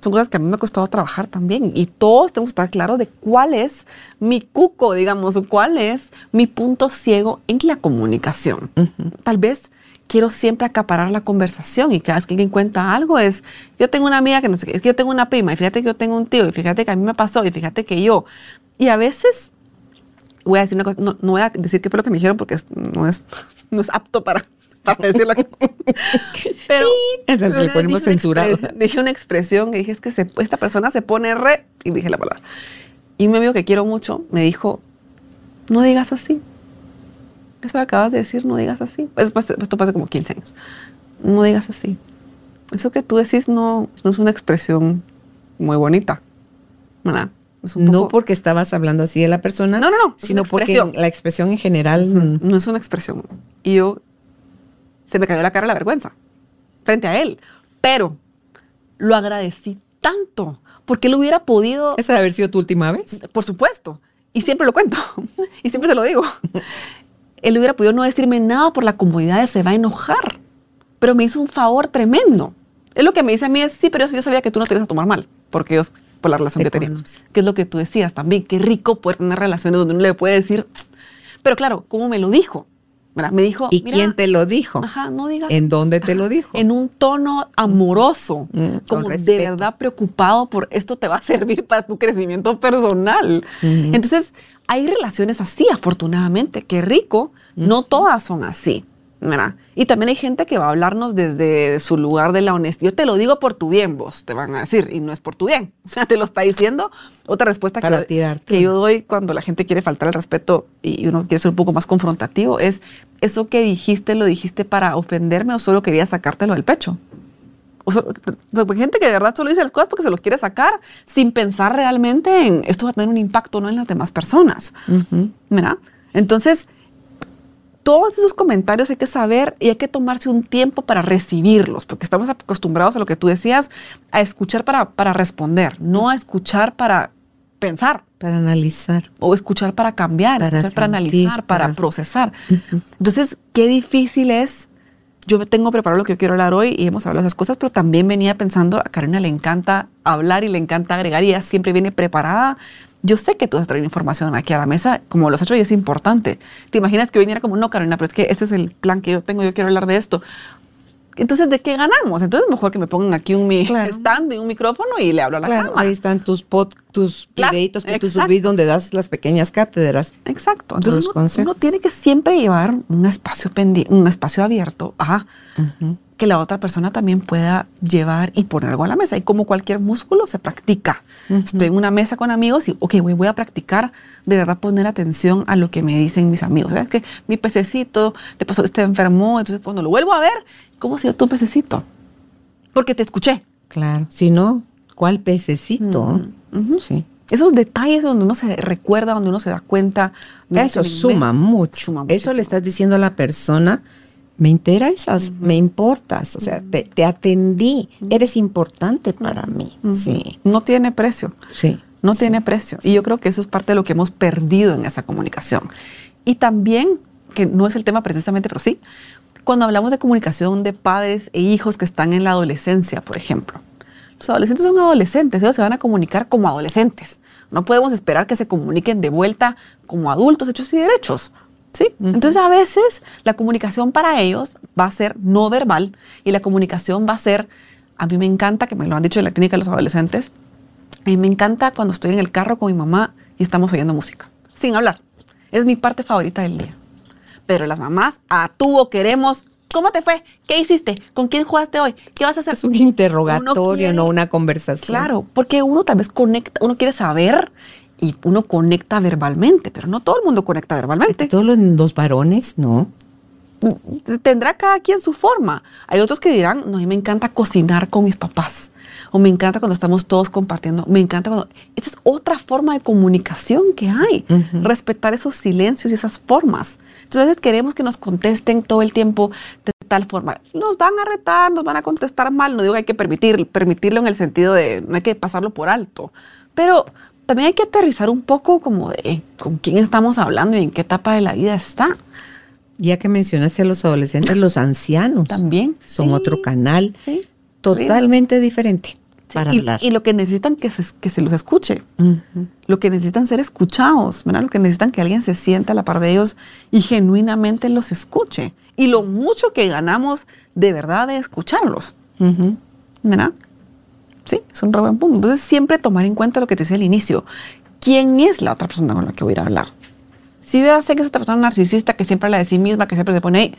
Son cosas que a mí me ha costado trabajar también y todos tenemos que estar claros de cuál es mi cuco, digamos, cuál es mi punto ciego en la comunicación. Tal vez quiero siempre acaparar la conversación y cada vez que alguien cuenta algo es, yo tengo una amiga que no sé qué, es que yo tengo una prima y fíjate que yo tengo un tío y fíjate que a mí me pasó y fíjate que yo. Y a veces voy a decir una cosa, no, voy a decir qué fue lo que me dijeron porque no, es, no es apto para para decirlo. Pero eso le ponemos censurado. Dije una expresión y dije, es que esta persona se pone re, y dije la palabra. Y un amigo que quiero mucho me dijo, no digas así. Eso que acabas de decir, no digas así. Esto pasa como 15 años. No digas así. Eso que tú decís no, no es una expresión muy bonita. no porque estabas hablando así de la persona, no, no, no, sino porque la expresión en general mm. no es una expresión. Y yo se me cayó la cara la vergüenza frente a él. Pero lo agradecí tanto porque él hubiera podido... ¿Esa debe haber sido tu última vez? Por supuesto. Y siempre lo cuento. y siempre se lo digo. él hubiera podido no decirme nada por la comodidad de se va a enojar. Pero me hizo un favor tremendo. Es lo que me dice a mí es, sí, pero yo sabía que tú no te ibas a tomar mal. Porque yo, por la relación que teníamos. Que es lo que tú decías también. Qué rico poder tener relaciones donde uno le puede decir... Pero claro, ¿cómo me lo dijo? Me dijo. ¿Y quién te lo dijo? Ajá, no digas. ¿En dónde te lo dijo? En un tono amoroso, mm, como de verdad preocupado por esto te va a servir para tu crecimiento personal. Entonces, hay relaciones así, afortunadamente. Qué rico. No todas son así. Y también hay gente que va a hablarnos desde su lugar de la honestidad. Yo te lo digo por tu bien, vos, te van a decir, y no es por tu bien. O sea, te lo está diciendo. Otra respuesta que, que yo doy cuando la gente quiere faltar el respeto y uno quiere ser un poco más confrontativo es, ¿eso que dijiste lo dijiste para ofenderme o solo quería sacártelo del pecho? O sea, hay gente que de verdad solo dice las cosas porque se los quiere sacar sin pensar realmente en esto va a tener un impacto no en las demás personas. ¿verdad? Entonces, todos esos comentarios hay que saber y hay que tomarse un tiempo para recibirlos, porque estamos acostumbrados a lo que tú decías, a escuchar para, para responder, no a escuchar para pensar. Para analizar. O escuchar para cambiar, para escuchar para analizar, para, procesar. Entonces, qué difícil es yo tengo preparado lo que yo quiero hablar hoy y hemos hablado de esas cosas, pero también venía pensando, a Karina le encanta hablar y le encanta agregar y ella siempre viene preparada. Yo sé que tú vas a traer información aquí a la mesa, como lo has hecho y es importante. ¿Te imaginas que viniera como, no, Karina, pero es que este es el plan que yo tengo, yo quiero hablar de esto? Entonces, ¿de qué ganamos? Entonces, mejor que me pongan aquí un Claro. stand y un micrófono y le hablo a la Claro, cámara. ahí están tus pod, tus Claro, videitos que tú exacto. subís donde das las pequeñas cátedras. Exacto. Los Entonces, uno, uno tiene que siempre llevar un espacio pendi- un espacio abierto a que la otra persona también pueda llevar y poner algo a la mesa. Y como cualquier músculo, se practica. Estoy en una mesa con amigos y, ok, voy, voy a practicar de verdad poner atención a lo que me dicen mis amigos. ¿Sabes que mi pececito le pasó, este enfermó, entonces cuando lo vuelvo a ver, ¿cómo se dio tu pececito? Porque te escuché. Claro. Si no, ¿cuál pececito? Sí. Esos detalles donde uno se recuerda, donde uno se da cuenta. Eso suma mucho. suma Eso muchísimo. le estás diciendo a la persona, me interesas, me importas, o sea, te, te atendí, eres importante para mí. Sí, No tiene precio. sí. No tiene precio. Y yo creo que eso es parte de lo que hemos perdido en esa comunicación. Y también, que no es el tema precisamente, pero sí, cuando hablamos de comunicación de padres e hijos que están en la adolescencia, por ejemplo. Los adolescentes son adolescentes, ellos se van a comunicar como adolescentes. No podemos esperar que se comuniquen de vuelta como adultos hechos y derechos. ¿Sí? Entonces a veces la comunicación para ellos va a ser no verbal y la comunicación va a ser, a mí me encanta, que me lo han dicho en la clínica de los adolescentes, a mí me encanta cuando estoy en el carro con mi mamá y estamos oyendo música, sin hablar. Es mi parte favorita del día. Pero las mamás a tubo queremos. ¿Cómo te fue? ¿Qué hiciste? ¿Con quién jugaste hoy? ¿Qué vas a hacer? Es un interrogatorio, quiere- no una conversación. Claro, porque uno tal vez conecta, uno quiere saber y uno conecta verbalmente, pero no todo el mundo conecta verbalmente. Todos los, los varones, no. tendrá cada quien su forma. Hay otros que dirán, no, a mí me encanta cocinar con mis papás. O me encanta cuando estamos todos compartiendo. Me encanta cuando... Esa es otra forma de comunicación que hay. Respetar esos silencios y esas formas. Entonces queremos que nos contesten todo el tiempo de tal forma. Nos van a retar, nos van a contestar mal. No digo que hay que permitir, permitirlo en el sentido de no hay que pasarlo por alto. Pero también hay que aterrizar un poco como de con quién estamos hablando y en qué etapa de la vida está. Ya que mencionaste a los adolescentes, los ancianos También. son Sí. otro canal Sí. totalmente diferente para y, hablar. y lo que necesitan que se, que se los escuche. Ujú. Lo que necesitan ser escuchados, ¿verdad? Lo que necesitan que alguien se sienta a la par de ellos y genuinamente los escuche. Y lo mucho que ganamos de verdad de escucharlos, Ujú. ¿verdad? Sí, es un re buen punto. Entonces, siempre tomar en cuenta lo que te decía al inicio. ¿Quién es la otra persona con la que voy a ir a hablar? Si veo sé que es otra persona narcisista que siempre habla de sí misma, que siempre se pone ahí,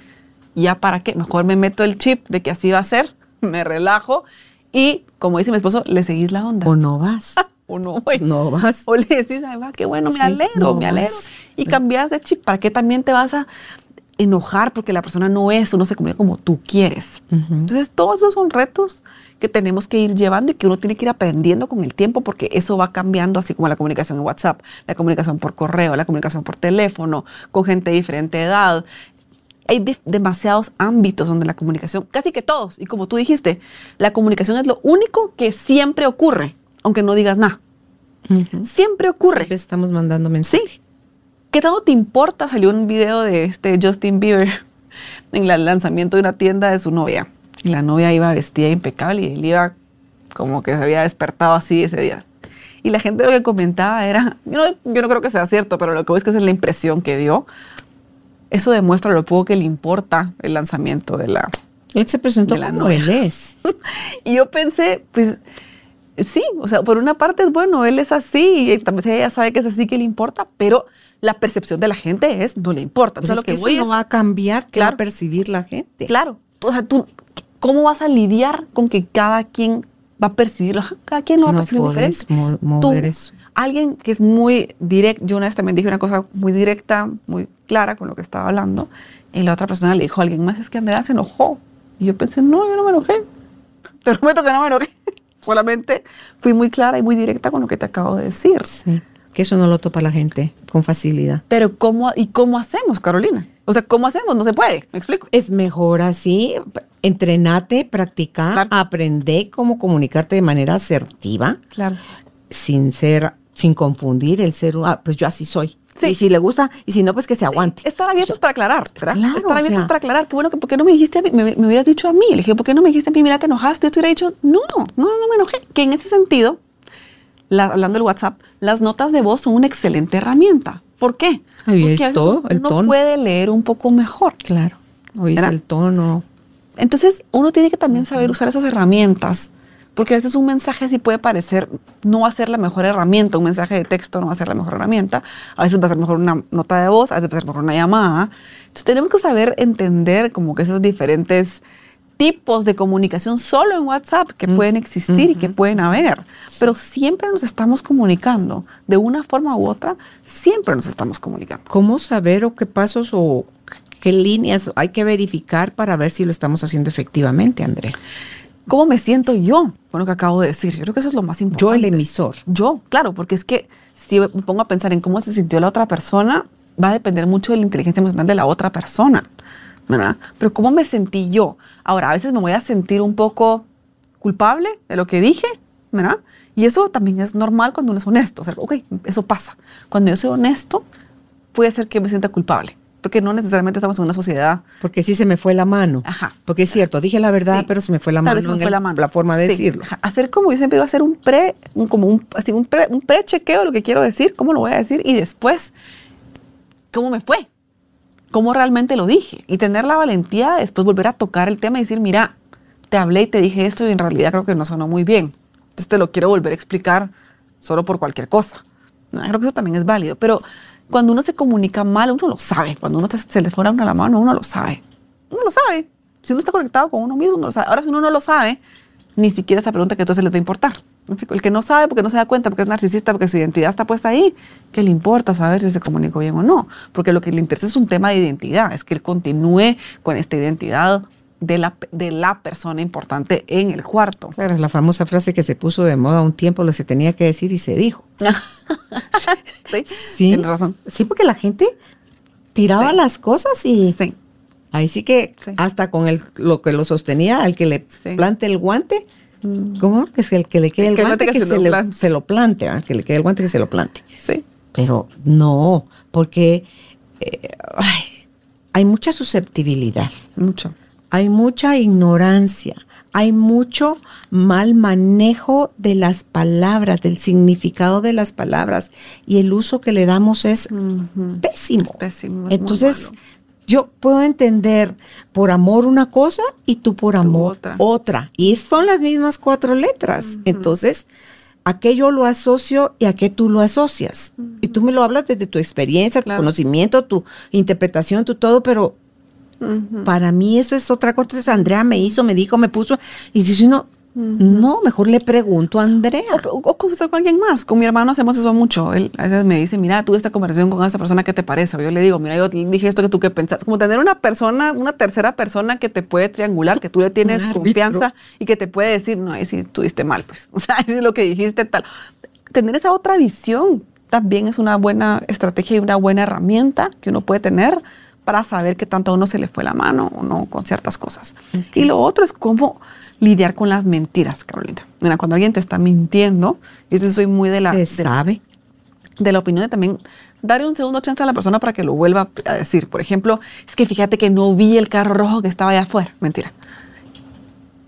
¿ya para qué? Mejor me meto el chip de que así va a ser, me relajo y, como dice mi esposo, le seguís la onda. O no vas. O no, voy. No vas. O le decís, ay, va, qué bueno, me Sí, alegro, no me alegro. vas. Y cambias de chip. ¿Para qué también te vas a enojar porque la persona no es o no se comunica como tú quieres? Entonces, todos esos son retos que tenemos que ir llevando y que uno tiene que ir aprendiendo con el tiempo porque eso va cambiando, así como la comunicación en WhatsApp, la comunicación por correo, la comunicación por teléfono, con gente de diferente edad. Hay de- demasiados ámbitos donde la comunicación, casi que todos, y como tú dijiste, la comunicación es lo único que siempre ocurre, aunque no digas nada. Siempre ocurre. Siempre estamos mandando mensajes. Sí. ¿Qué tanto te importa? Salió un video de este Justin Bieber en el lanzamiento de una tienda de su novia. Y la novia iba vestida impecable y él iba como que se había despertado así ese día. Y la gente lo que comentaba era, yo no, yo no creo que sea cierto, pero lo que voy es que esa es la impresión que dio. Eso demuestra lo poco que le importa el lanzamiento de la, Él se presentó como él es. y yo pensé, pues sí, o sea, por una parte es bueno, él es así, y también ella sabe que es así que le importa, pero la percepción de la gente es no le importa. Entonces, es lo que que eso no va a cambiar, que va a Claro. percibir la gente. claro, o sea, tú, ¿cómo vas a lidiar con que cada quien va a percibirlo? Cada quien lo va a No percibir podés diferente. mo- Tú, mover eso. alguien que es muy directo, yo una vez también dije una cosa muy directa, muy clara con lo que estaba hablando, y la otra persona le dijo a alguien más, es que Andrea se enojó. Y yo pensé, no, yo no me enojé. Te prometo que no me enojé. Solamente fui muy clara y muy directa con lo que te acabo de decir. Sí. Que eso no lo topa la gente con facilidad. Pero ¿cómo, ¿y cómo hacemos, Carolina? O sea, ¿cómo hacemos? No se puede, me explico. Es mejor así, entrenate, practicar, Claro. aprende cómo comunicarte de manera asertiva, Claro. sin ser, sin confundir el ser, ah, pues yo así soy. Sí. Y si le gusta, y si no, pues que se aguante. Estar abiertos para aclarar, ¿verdad? claro, Estar o abiertos sea- para aclarar. Que bueno, que ¿por qué no me dijiste a mí? Me, me hubieras dicho a mí. Le dije, ¿por qué no me dijiste a mí? Mira, te enojaste. Yo te hubiera dicho, no, no, no, me enojé. Que en ese sentido, la- hablando del WhatsApp, las notas de voz son una excelente herramienta. ¿Por qué? Porque es a veces todo, el uno tono. puede leer un poco mejor. Claro. ¿Verdad? el tono. Entonces, uno tiene que también saber usar esas herramientas, porque a veces un mensaje sí puede parecer, no va a ser la mejor herramienta, un mensaje de texto no va a ser la mejor herramienta, a veces va a ser mejor una nota de voz, a veces va a ser mejor una llamada. Entonces, tenemos que saber entender como que esos diferentes tipos de comunicación solo en WhatsApp que pueden existir y que pueden haber, pero siempre nos estamos comunicando, de una forma u otra, siempre nos estamos comunicando. ¿Cómo saber o qué pasos o qué líneas hay que verificar para ver si lo estamos haciendo efectivamente, André? ¿Cómo me siento yo con lo que acabo de decir? Yo creo que eso es lo más importante. Yo, el emisor. Yo, claro, porque es que si me pongo a pensar en cómo se sintió la otra persona, va a depender mucho de la inteligencia emocional de la otra persona, ¿verdad? Pero cómo me sentí yo. Ahora, a veces me voy a sentir un poco culpable de lo que dije, ¿verdad? Y eso también es normal cuando uno es honesto. O sea, ok, eso pasa. Cuando yo soy honesto, puede ser que me sienta culpable, porque no necesariamente estamos en una sociedad Porque sí se me fue la mano. Ajá. Porque es cierto, dije la verdad, Sí. pero se me fue la Tal mano. vez se me fue la mano. forma de Sí. decirlo. Ajá. Hacer como yo siempre digo, hacer un pre, un- como un, así, un pre, un pre-chequeo de lo que quiero decir, cómo lo voy a decir y después, cómo me fue, cómo realmente lo dije y tener la valentía de después volver a tocar el tema y decir, mira, te hablé y te dije esto y en realidad creo que no sonó muy bien. Entonces te lo quiero volver a explicar solo por cualquier cosa. ¿no? Creo que eso también es válido, pero cuando uno se comunica mal, uno lo sabe. Cuando uno se, le fuera a uno la mano, uno lo sabe. Uno lo sabe. Si uno está conectado con uno mismo, uno lo sabe. Ahora, si uno no lo sabe, ni siquiera esa pregunta que entonces les va a importar. El que no sabe porque no se da cuenta, porque es narcisista, porque su identidad está puesta ahí, ¿qué le importa saber si se comunicó bien o no? Porque lo que le interesa es un tema de identidad, es que él continúe con esta identidad de la, de la persona importante en el cuarto. Claro, es la famosa frase que se puso de moda un tiempo, lo se tenía que decir y se dijo. ¿Sí? Sí. Tienes razón. Sí, porque la gente tiraba Sí. las cosas y Sí. ahí sí que hasta con el, lo que lo sostenía, al que le plante el guante, ¿cómo? Que es el que le quede El el, que guante, que, que se, se lo le- se lo plante, ¿verdad? que le quede el guante, que se lo plante. Sí. Pero no, porque eh, ay, hay mucha susceptibilidad. Mucho. Hay mucha ignorancia, hay mucho mal manejo de las palabras, del significado de las palabras y el uso que le damos es pésimo. Es pésimo, es Entonces, yo puedo entender por amor una cosa y tú por amor otra. otra. Y son las mismas cuatro letras. Entonces, ¿a qué yo lo asocio y a qué tú lo asocias? Y tú me lo hablas desde tu experiencia, tu Claro. conocimiento, tu interpretación, tu todo, pero Ujú. para mí eso es otra cosa. Entonces, Andrea me hizo, me dijo, me puso. Y dice uno, no, mejor le pregunto a Andrea. O, o consultar con alguien más. Con mi hermano hacemos eso mucho. Él a veces me dice, mira, tuve esta conversación con esa persona, ¿qué te parece? O yo le digo, mira, yo dije esto que tú qué pensás. Como tener una persona, una tercera persona que te puede triangular, que tú le tienes confianza y que te puede decir, no, ahí sí tuviste mal, pues. O sea, sí lo que dijiste tal. Tener esa otra visión también es una buena estrategia y una buena herramienta que uno puede tener para saber qué tanto a uno se le fue la mano o no con ciertas cosas. Y lo otro es cómo lidiar con las mentiras, Carolina. Mira, cuando alguien te está mintiendo, yo soy muy de la, Se sabe. de la opinión de también darle un segundo chance a la persona para que lo vuelva a decir. Por ejemplo, es que fíjate que no vi el carro rojo que estaba allá afuera. Mentira.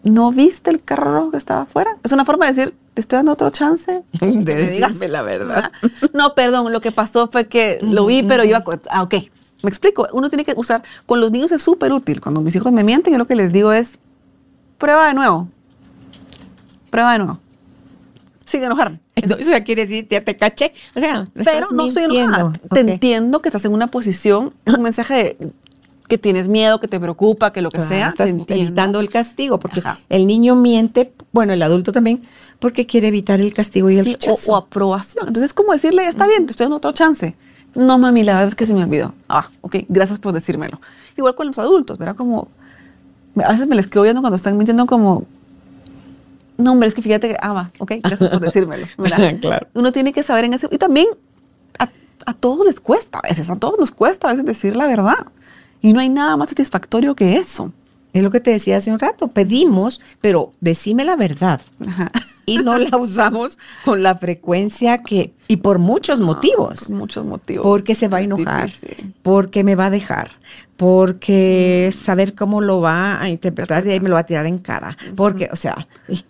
¿No viste el carro rojo que estaba afuera? Es una forma de decir, te estoy dando otro chance. De decirme la verdad. No, perdón, lo que pasó fue que lo vi, pero yo... Ah, ok. Me explico. Uno tiene que usar... Con los niños es súper útil. Cuando mis hijos me mienten, yo lo que les digo es, prueba de nuevo. Prueba de nuevo. Sin enojarme. Eso ya quiere decir, ya te caché. O sea, me Pero no estoy mintiendo. enojada. Te entiendo que estás en una posición, es un mensaje de que tienes miedo, que te preocupa, que lo que Claro, sea. estás te evitando el castigo, porque Ajá. el niño miente, bueno, el adulto también, porque quiere evitar el castigo y el rechazo. o, o aprobación. Entonces es como decirle, está bien, te estoy dando otro chance. No, mami, la verdad es que se me olvidó. Ah, ok, gracias por decírmelo. Igual con los adultos, ¿verdad? Como, a veces me les quedo viendo cuando están mintiendo como, no, hombre, es que fíjate que, ah, va, ok, gracias por decírmelo. ¿verdad? Claro. Uno tiene que saber en ese, y también a, a todos les cuesta a veces, a todos nos cuesta a veces decir la verdad. Y no hay nada más satisfactorio que eso. Es lo que te decía hace un rato, pedimos, pero decime la verdad. Ajá. Y no la usamos con la frecuencia que, y por muchos motivos. Por muchos motivos. Porque se va a enojar, difícil. porque me va a dejar, porque saber cómo lo va a interpretar y ahí me lo va a tirar en cara. Porque, o sea,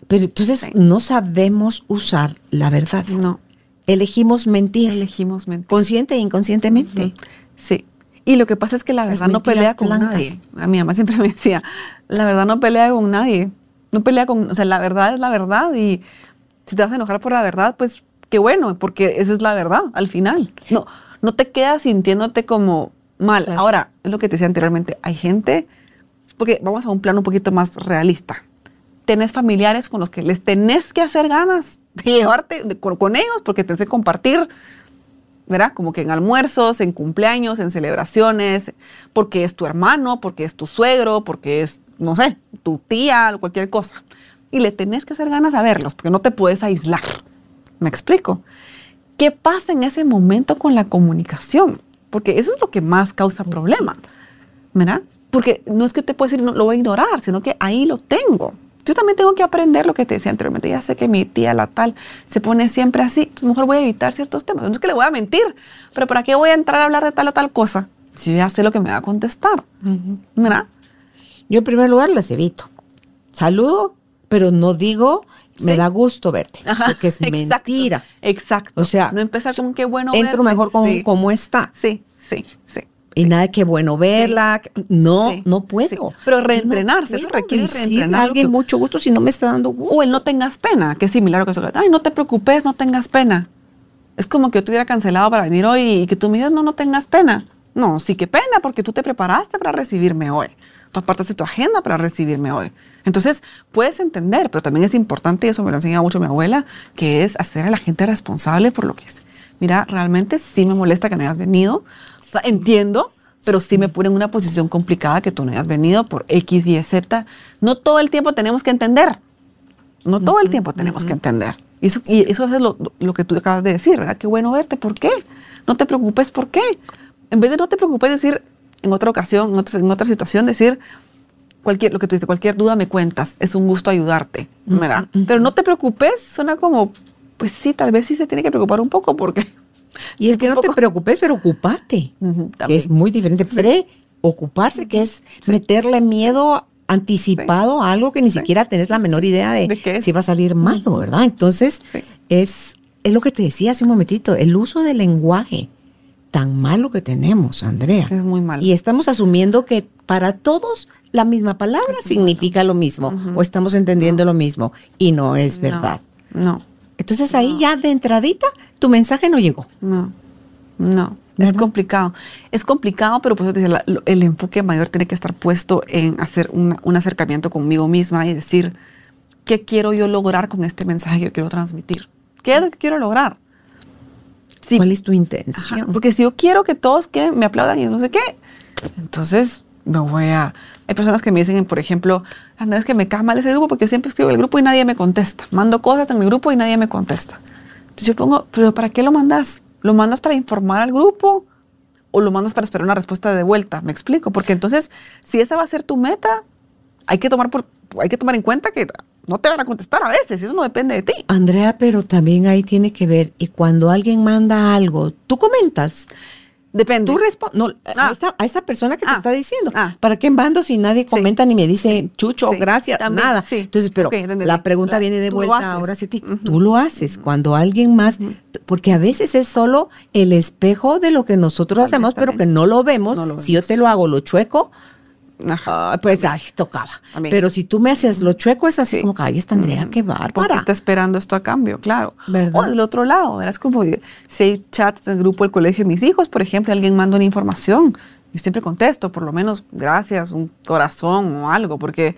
pero entonces Sí. no sabemos usar la verdad. No, Elegimos mentir, elegimos mentir. consciente e inconscientemente. Sí. Y lo que pasa es que la verdad no pelea con blancas. nadie. A mi mamá siempre me decía, la verdad no pelea con nadie. No pelea con, o sea, la verdad es la verdad y si te vas a enojar por la verdad, pues qué bueno, porque esa es la verdad al final. No, no te quedas sintiéndote como mal. Claro. Ahora, es lo que te decía anteriormente, hay gente, porque vamos a un plano un poquito más realista. Tenés familiares con los que les tenés que hacer ganas de llevarte de- con, con ellos porque tenés que compartir ¿verdad? Como que en almuerzos, en cumpleaños, en celebraciones, porque es tu hermano, porque es tu suegro, porque es, no sé, tu tía, cualquier cosa. Y le tenés que hacer ganas a verlos, porque no te puedes aislar. ¿Me explico? ¿Qué pasa en ese momento con la comunicación? Porque eso es lo que más causa problema, ¿verdad? Porque no es que te puedes decir, no lo voy a ignorar, sino que ahí lo tengo. Yo también tengo que aprender lo que te decía anteriormente. Ya sé que mi tía, la tal, se pone siempre así. Entonces, mejor voy a evitar ciertos temas. No es que le voy a mentir, pero ¿para qué voy a entrar a hablar de tal o tal cosa? Si yo ya sé lo que me va a contestar. ¿Verdad? Yo en primer lugar las evito. Saludo, pero no digo, me Sí. da gusto verte, Ajá, porque es exacto, mentira. Exacto. O sea, no empezar con qué bueno Entro mejor con Sí. cómo está. Sí, sí, sí. Y nada que bueno verla. No, no puedo. Pero reentrenarse, no eso requiere reentrenar alguien mucho gusto si no me está dando gusto. O el no tengas pena, que es similar a lo que eso. Ay, no te preocupes, no tengas pena. Es como que yo te hubiera cancelado para venir hoy y que tú me digas, no, no tengas pena. No, sí que pena, porque tú te preparaste para recibirme hoy. Tú apartaste tu agenda para recibirme hoy. Entonces, puedes entender, pero también es importante, y eso me lo enseñaba mucho mi abuela, que es hacer a la gente responsable por lo que es. Mira, realmente sí me molesta que no hayas venido. O sea, entiendo, pero sí. me pone en una posición complicada que tú no hayas venido por X, Y, Z. No todo el tiempo tenemos que entender. No todo el tiempo tenemos que entender. Y eso, y eso es lo, lo que tú acabas de decir, ¿verdad? Qué bueno verte. ¿Por qué? No te preocupes, ¿por qué? En vez de no te preocupes, decir en otra ocasión, en otra, en otra situación, decir cualquier, lo que tú dices, cualquier duda me cuentas, es un gusto ayudarte, ¿verdad? Pero no te preocupes, suena como, pues sí, tal vez sí se tiene que preocupar un poco porque... Y es que no te preocupes, pero ocupate. Que es muy diferente. Preocuparse, que es meterle miedo anticipado a algo que ni siquiera tenés la menor idea de, si va a salir malo, ¿verdad? Entonces, Sí. es, es lo que te decía hace un momentito, el uso del lenguaje tan malo que tenemos, Andrea. Es muy malo. Y estamos asumiendo que para todos la misma palabra significa lo mismo o estamos entendiendo lo mismo y no es verdad. No, Entonces ahí ya de entradita tu mensaje no llegó. no, no. Es ¿Verdad? complicado. Es complicado, pero pues el, el enfoque mayor tiene que estar puesto en hacer una- un acercamiento conmigo misma y decir, ¿qué quiero yo lograr con este mensaje que yo quiero transmitir? ¿Qué es lo que quiero lograr? Sí, ¿Cuál es tu Ajá, intención? porque si yo quiero que todos que me aplaudan y no sé qué, entonces me voy a... Hay personas que me dicen, por ejemplo, Andrés, que me cae mal ese grupo porque yo siempre escribo el grupo y nadie me contesta. Mando cosas en el grupo y nadie me contesta. Entonces yo pongo, pero ¿para qué lo mandas? ¿Lo mandas para informar al grupo o lo mandas para esperar una respuesta de vuelta? Me explico, porque entonces si esa va a ser tu meta, hay que tomar, por, hay que tomar en cuenta que no te van a contestar a veces, eso no depende de ti. Andrea, pero también ahí tiene que ver, y cuando alguien manda algo, tú comentas, Depende. tú respondes, no, Ah. a, esta, a esta persona que te Ah. está diciendo, Ah. ¿para qué mando si nadie Sí. comenta ni me dice Sí. chucho, Sí. gracias, También, nada? sí. Entonces, pero la pregunta viene de vuelta ahora hacia ti. Tú lo haces cuando alguien más, porque a veces es solo el espejo de lo que nosotros hacemos, pero que no lo vemos. No lo si yo te lo hago, lo chueco, Ajá. ah, pues ay, tocaba. Pero si tú me haces lo chueco, es así Sí. como que, ay, esta Andrea, qué Porque bárbara. está esperando esto a cambio, claro. ¿Verdad? O del otro lado, ¿verdad? Es como si hay chats del grupo del colegio de mis hijos, por ejemplo, alguien manda una información. Yo siempre contesto, por lo menos gracias, un corazón o algo, porque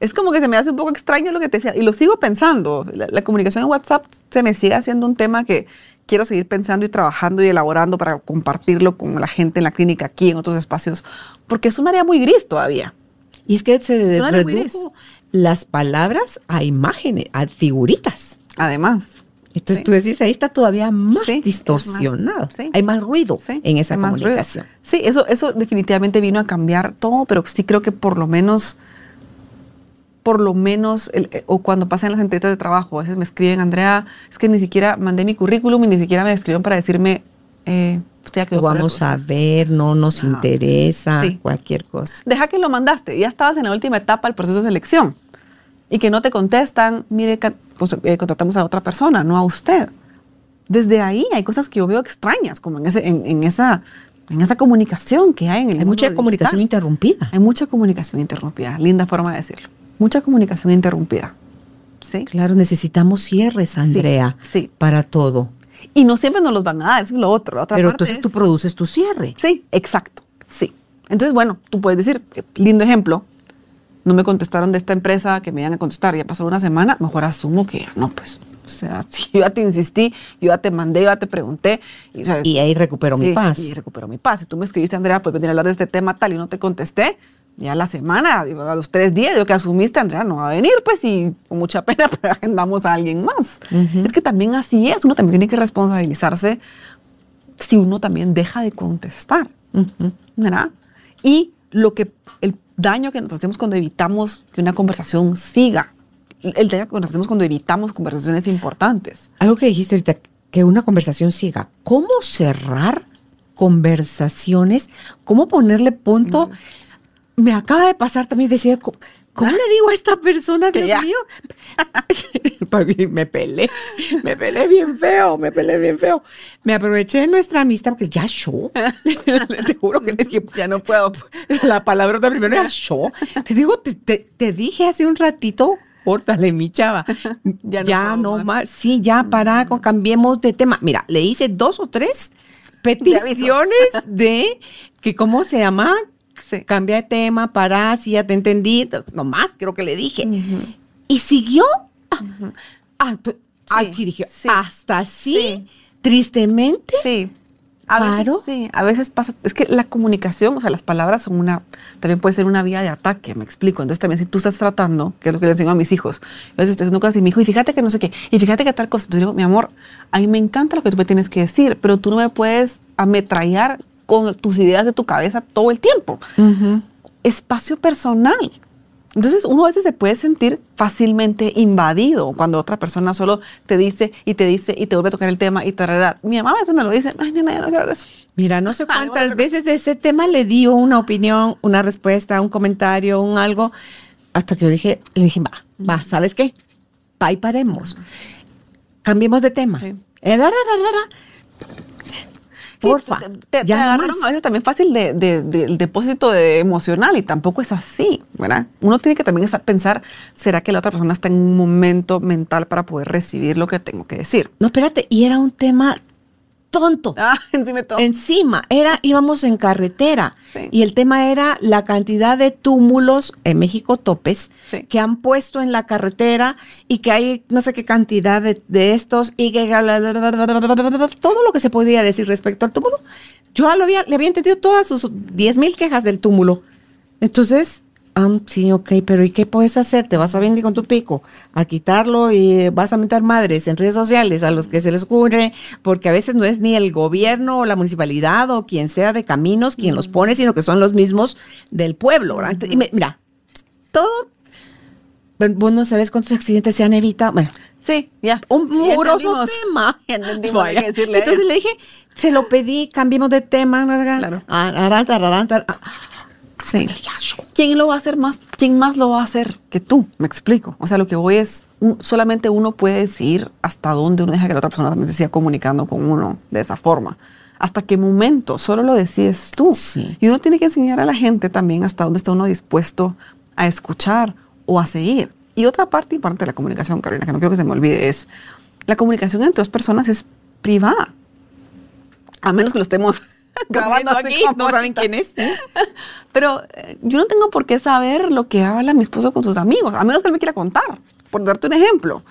es como que se me hace un poco extraño lo que te decía. Y lo sigo pensando. La, la comunicación en WhatsApp se me sigue haciendo un tema que quiero seguir pensando y trabajando y elaborando para compartirlo con la gente en la clínica aquí, en otros espacios, porque es un área muy gris todavía. Y es que se muy redujo las palabras a imágenes, a figuritas. Además. Entonces Sí. tú decís, ahí está todavía más Sí, es más- distorsionado. sí. Hay más ruido en esa ruido. comunicación. Sí, eso, eso definitivamente vino a cambiar todo, pero sí creo que por lo menos por lo menos, el- eh, o cuando pasan las entrevistas de trabajo, a veces me escriben, Andrea, es que ni siquiera mandé mi currículum y ni siquiera me escribieron para decirme, eh, usted quedó Lo vamos a proceso". ver, no nos Ajá. interesa, Sí. cualquier cosa. Deja que lo mandaste, ya estabas en la última etapa del proceso de selección y que no te contestan, mire, cos- eh, contratamos a otra persona, no a usted. Desde ahí hay cosas que yo veo extrañas, como en, ese, en, en esa, en esa comunicación que hay en el Hay mundo mucha digital. comunicación interrumpida. Hay mucha comunicación interrumpida, linda forma de decirlo. Mucha comunicación interrumpida. ¿Sí? Claro, necesitamos cierres, Andrea, sí. para todo. Y no siempre nos los van a dar, eso es lo otro. la otra Pero parte entonces es- tú produces tu cierre. Sí, exacto, sí. Entonces, bueno, tú puedes decir, lindo ejemplo, no me contestaron de esta empresa que me iban a contestar, ya pasó una semana, mejor asumo que no, pues, o sea, si yo ya te insistí, yo ya te mandé, yo ya te pregunté. Y, o sea, Y ahí recupero mi paz. Y recupero mi paz. Si tú me escribiste, Andrea, pues venir a hablar de este tema tal y no te contesté, ya la semana, a los tres días, yo que asumiste, Andrea no va a venir, pues, y con mucha pena, pero agendamos a alguien más. Es que también así es, uno también tiene que responsabilizarse si uno también deja de contestar, ¿verdad? Y lo que, el daño que nos hacemos cuando evitamos que una conversación siga, el daño que nos hacemos cuando evitamos conversaciones importantes. Algo que dijiste ahorita, que una conversación siga. ¿Cómo cerrar conversaciones? ¿Cómo ponerle punto? Me acaba de pasar también, decía, ¿cómo, cómo le digo a esta persona, Dios ya. mío? Me pelé, me pelé bien feo, me pelé bien feo. Me aproveché de nuestra amistad porque ya yo, te juro que Ya no puedo. la palabra de primero era yo. Te digo, te, te- te dije hace un ratito, córtale, mi chava. Ya Ya no más. más. Sí, ya para, con, cambiemos de tema. Mira, le hice dos o tres peticiones de que, ¿cómo se llama? Sí. Cambia de tema, para, si ya te entendí. No más, creo que le dije. Y siguió. Ah, ah, tú- ay, Sí, dije, sí. hasta así, Sí. tristemente. Sí. A veces, Claro. sí, a veces pasa, es que la comunicación, o sea, las palabras son una, también puede ser una vía de ataque, me explico. Entonces también si tú estás tratando, que es lo que le enseño a mis hijos, a veces estoy haciendo cosas y mi hijo, y fíjate que no sé qué, y fíjate que tal cosa. Entonces digo, mi amor, a mí me encanta lo que tú me tienes que decir, pero tú no me puedes ametrallar con tus ideas de tu cabeza todo el tiempo. Espacio personal. Entonces uno a veces se puede sentir fácilmente invadido cuando otra persona solo te dice y te dice y te vuelve a tocar el tema y tarará. Mi mamá a veces me lo dice, ay, nena, ya no quiero hablar eso. Mira, no sé Ay, cuántas bueno. veces de ese tema le dio una opinión, una respuesta, un comentario, un algo, hasta que yo dije, le dije, va, va, ¿sabes qué? Va y paremos. Cambiemos de tema. Sí. Eh, da, da, da. Porfa. Te, te- te agarraron a veces también fácil de, de- del depósito de emocional y tampoco es así, ¿verdad? Uno tiene que también pensar, ¿será que la otra persona está en un momento mental para poder recibir lo que tengo que decir? No, espérate, y era un tema tonto. Ah, encima. Encima, era, íbamos en carretera Sí. y el tema era la cantidad de túmulos en México topes Sí. que han puesto en la carretera y que hay no sé qué cantidad de, de estos y que todo lo que se podía decir respecto al túmulo. Yo lo había, le había entendido todas sus 10 mil quejas del túmulo. Entonces, ah, sí, ok, pero ¿y qué puedes hacer? Te vas a venir con tu pico a quitarlo y vas a meter madres en redes sociales a los que se les ocurre, porque a veces no es ni el gobierno o la municipalidad o quien sea de caminos quien los pone, sino que son los mismos del pueblo. ¿verdad? Y me- mira, todo, pero vos no sabes cuántos accidentes se han evitado. Bueno, Sí, ya. un muroso tema. Vaya. Entonces le dije, se lo pedí, cambiemos de tema. Claro. Tar- ah, Sí. ¿Quién lo va a hacer más? ¿Quién más lo va a hacer que tú? Me explico. O sea, lo que voy es, un- solamente uno puede decidir hasta dónde uno deja que la otra persona también se siga comunicando con uno de esa forma. ¿Hasta qué momento? Solo lo decides tú. Sí. Y uno tiene que enseñar a la gente también hasta dónde está uno dispuesto a escuchar o a seguir. Y otra parte importante de la comunicación, Carolina, que no quiero que se me olvide, es la comunicación entre dos personas es privada. A menos que lo estemos grabando aquí, no saben quién es. Pero eh, yo no tengo por qué saber lo que habla mi esposo con sus amigos, a menos que él me quiera contar, por darte un ejemplo.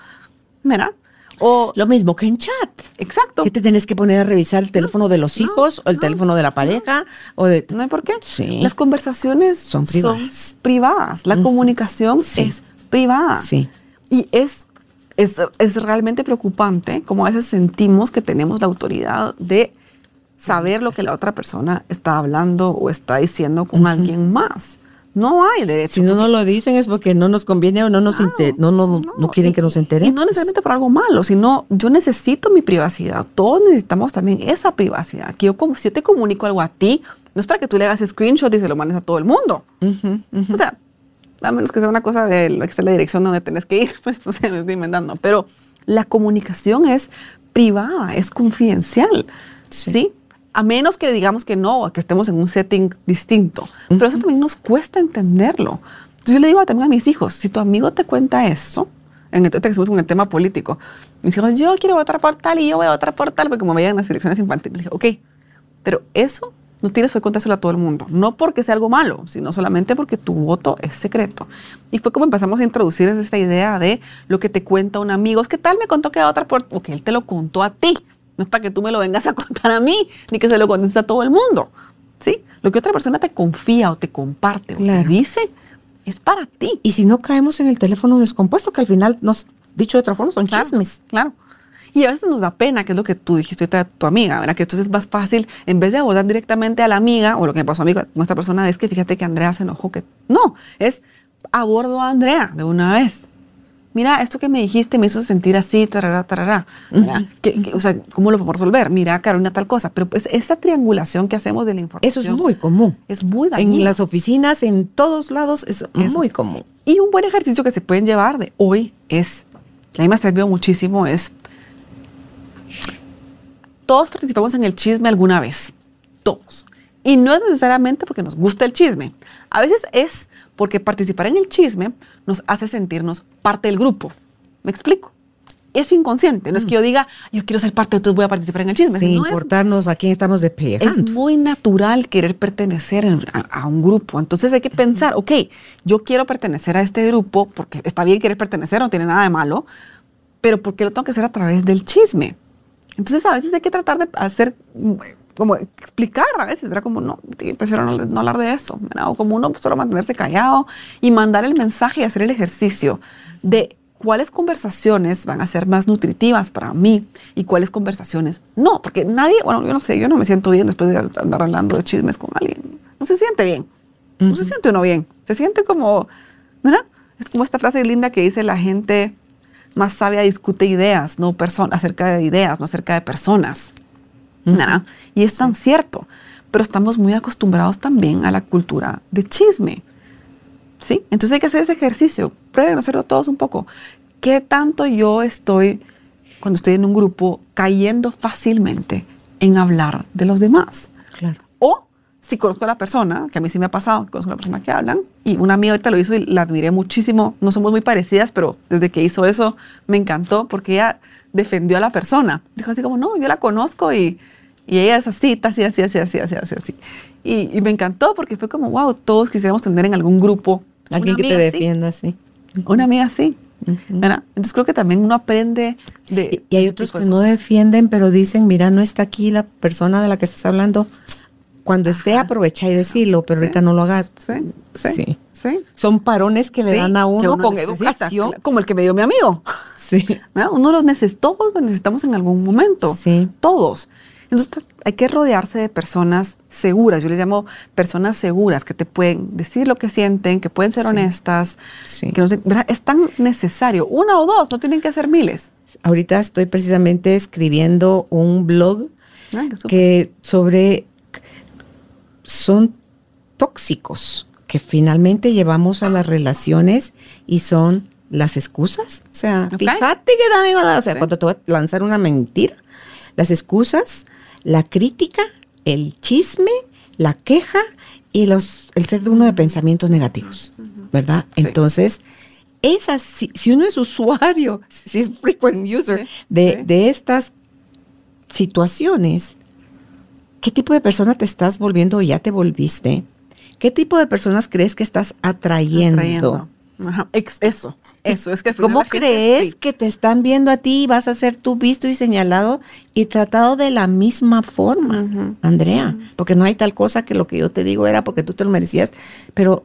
Mira. O, Lo mismo que en chat. exacto. ¿Qué te tenés que poner a revisar el teléfono de los hijos o el teléfono de la pareja? o de ¿No hay por qué? Sí. Las conversaciones Son privadas. privadas. La comunicación Sí. es privada. Sí. Y es, es, es realmente preocupante como a veces sentimos que tenemos la autoridad de saber lo que la otra persona está hablando o está diciendo con alguien más. No hay derecho. Si no nos lo dicen es porque no nos conviene o no nos inte- no, no, no, quieren y- que nos Y enteremos. no necesariamente por algo malo, sino yo necesito mi privacidad. Todos necesitamos también esa privacidad. Que yo, como, si yo te comunico algo a ti, no es para que tú le hagas screenshot y se lo mandes a todo el mundo. Ujú, ujú. O sea, a menos que sea una cosa de la que sea la dirección donde tenés que ir, pues no sé, me estoy inventando. Pero la comunicación es privada, es confidencial. Sí. Sí. A menos que digamos que no, que estemos en un setting distinto. Pero eso también nos cuesta entenderlo. Entonces yo le digo también a mis hijos, si tu amigo te cuenta eso, en el, que con el tema político, mis hijos, yo quiero votar por tal y yo voy a votar por tal, porque como veían las elecciones infantiles, le dije, ok, pero eso no tienes que contárselo a todo el mundo. No porque sea algo malo, sino solamente porque tu voto es secreto. Y fue como empezamos a introducir esta idea de lo que te cuenta un amigo. Es que tal me contó que va a votar por... Ok, él te lo contó a ti. No es para que tú me lo vengas a contar a mí, ni que se lo contes a todo el mundo. ¿Sí? Lo que otra persona te confía o te comparte o Claro. te dice es para ti. Y si no caemos en el teléfono descompuesto, que al final, nos, dicho de otra forma, son Claro, chismes. Claro. Y a veces nos da pena, que es lo que tú dijiste de tu amiga, ¿verdad? Que entonces es más fácil, en vez de abordar directamente a la amiga, o lo que me pasó a mí con esta persona, es que fíjate que Andrea se enojó. que No, es abordo a Andrea de una vez. Mira, esto que me dijiste me hizo sentir así, tarará, tarará. que- o sea, ¿cómo lo podemos resolver? Mira, Carolina, tal cosa. Pero pues esa triangulación que hacemos de la información. Eso es muy común. Es muy dañino. En las oficinas, en todos lados, es Eso. muy común. Y un buen ejercicio que se pueden llevar de hoy es, que a mí me ha servido muchísimo, es, todos participamos en el chisme alguna vez, todos. Y no es necesariamente porque nos gusta el chisme. A veces es porque participar en el chisme nos hace sentirnos parte del grupo. ¿Me explico? Es inconsciente. No es que yo diga, yo quiero ser parte, entonces voy a participar en el chisme. Sin No es- importarnos a quién estamos es despegando. muy natural querer pertenecer en- a, a un grupo. Entonces hay que pensar, ok, yo quiero pertenecer a este grupo porque está bien querer pertenecer, no tiene nada de malo, pero ¿por qué lo tengo que hacer a través del chisme? Entonces a veces hay que tratar de hacer, mm, como explicar a veces, ¿verdad? Como no, prefiero no, no hablar de eso, ¿verdad? O como uno solo mantenerse callado y mandar el mensaje y hacer el ejercicio de cuáles conversaciones van a ser más nutritivas para mí y cuáles conversaciones no, porque nadie, bueno, yo no sé, yo no me siento bien después de andar hablando de chismes con alguien. No se siente bien. No se siente uno bien. Se siente como, ¿verdad? Es como esta frase linda que dice la gente más sabia discute ideas, no personas, acerca de ideas, no acerca de personas. ¿Verdad? Y es tan cierto. Pero estamos muy acostumbrados también a la cultura de chisme. ¿Sí? Entonces hay que hacer ese ejercicio. Prueben hacerlo todos un poco. ¿Qué tanto yo estoy, cuando estoy en un grupo, cayendo fácilmente en hablar de los demás? Claro. O si conozco a la persona, que a mí sí me ha pasado, conozco a la persona que hablan, y una amiga ahorita lo hizo y la admiré muchísimo. No somos muy parecidas, pero desde que hizo eso me encantó porque ella defendió a la persona. Dijo así como, no, yo la conozco y, y ella es así, así, así, así, así, así, así, así. Y, y me encantó porque fue como, wow, todos quisiéramos tener en algún grupo Alguien que te así, defienda, sí. Una amiga así. ¿verdad? Entonces creo que también uno aprende de... Y, y hay ese otros que no defienden, pero dicen, mira, no está aquí la persona de la que estás hablando. Cuando esté, aprovecha y decirlo, pero ahorita no lo hagas. Sí, sí, Sí. sí. Son parones que le Sí, dan a que uno, con necesita, educación. Como el que me dio mi amigo. Sí. ¿verdad? Uno los necesita, todos los necesitamos en algún momento. Sí. Todos. Entonces hay que rodearse de personas seguras. Yo les llamo personas seguras que te pueden decir lo que sienten, que pueden ser Sí. honestas. Sí. Que no se-. Es tan necesario. Una o dos, no tienen que ser miles. Ahorita estoy precisamente escribiendo un blog Ay, súper. que sobre son tóxicos que finalmente llevamos a las relaciones y son las excusas. O sea, fíjate que dan igual, o sea, Sí. cuando te voy a lanzar una mentira, las excusas, la crítica, el chisme, la queja y los el ser de uno de pensamientos negativos, ¿verdad? Sí. Entonces, esas, si, si uno es usuario, si es frequent user de, de estas situaciones, ¿qué tipo de persona te estás volviendo o ya te volviste? ¿Qué tipo de personas crees que estás atrayendo? Atrayendo. Ajá, Eso, eso. Es que al final ¿Cómo gente- crees sí. que te están viendo a ti y vas a ser tú visto y señalado y tratado de la misma forma. Andrea? Porque no hay tal cosa que lo que yo te digo era porque tú te lo merecías, pero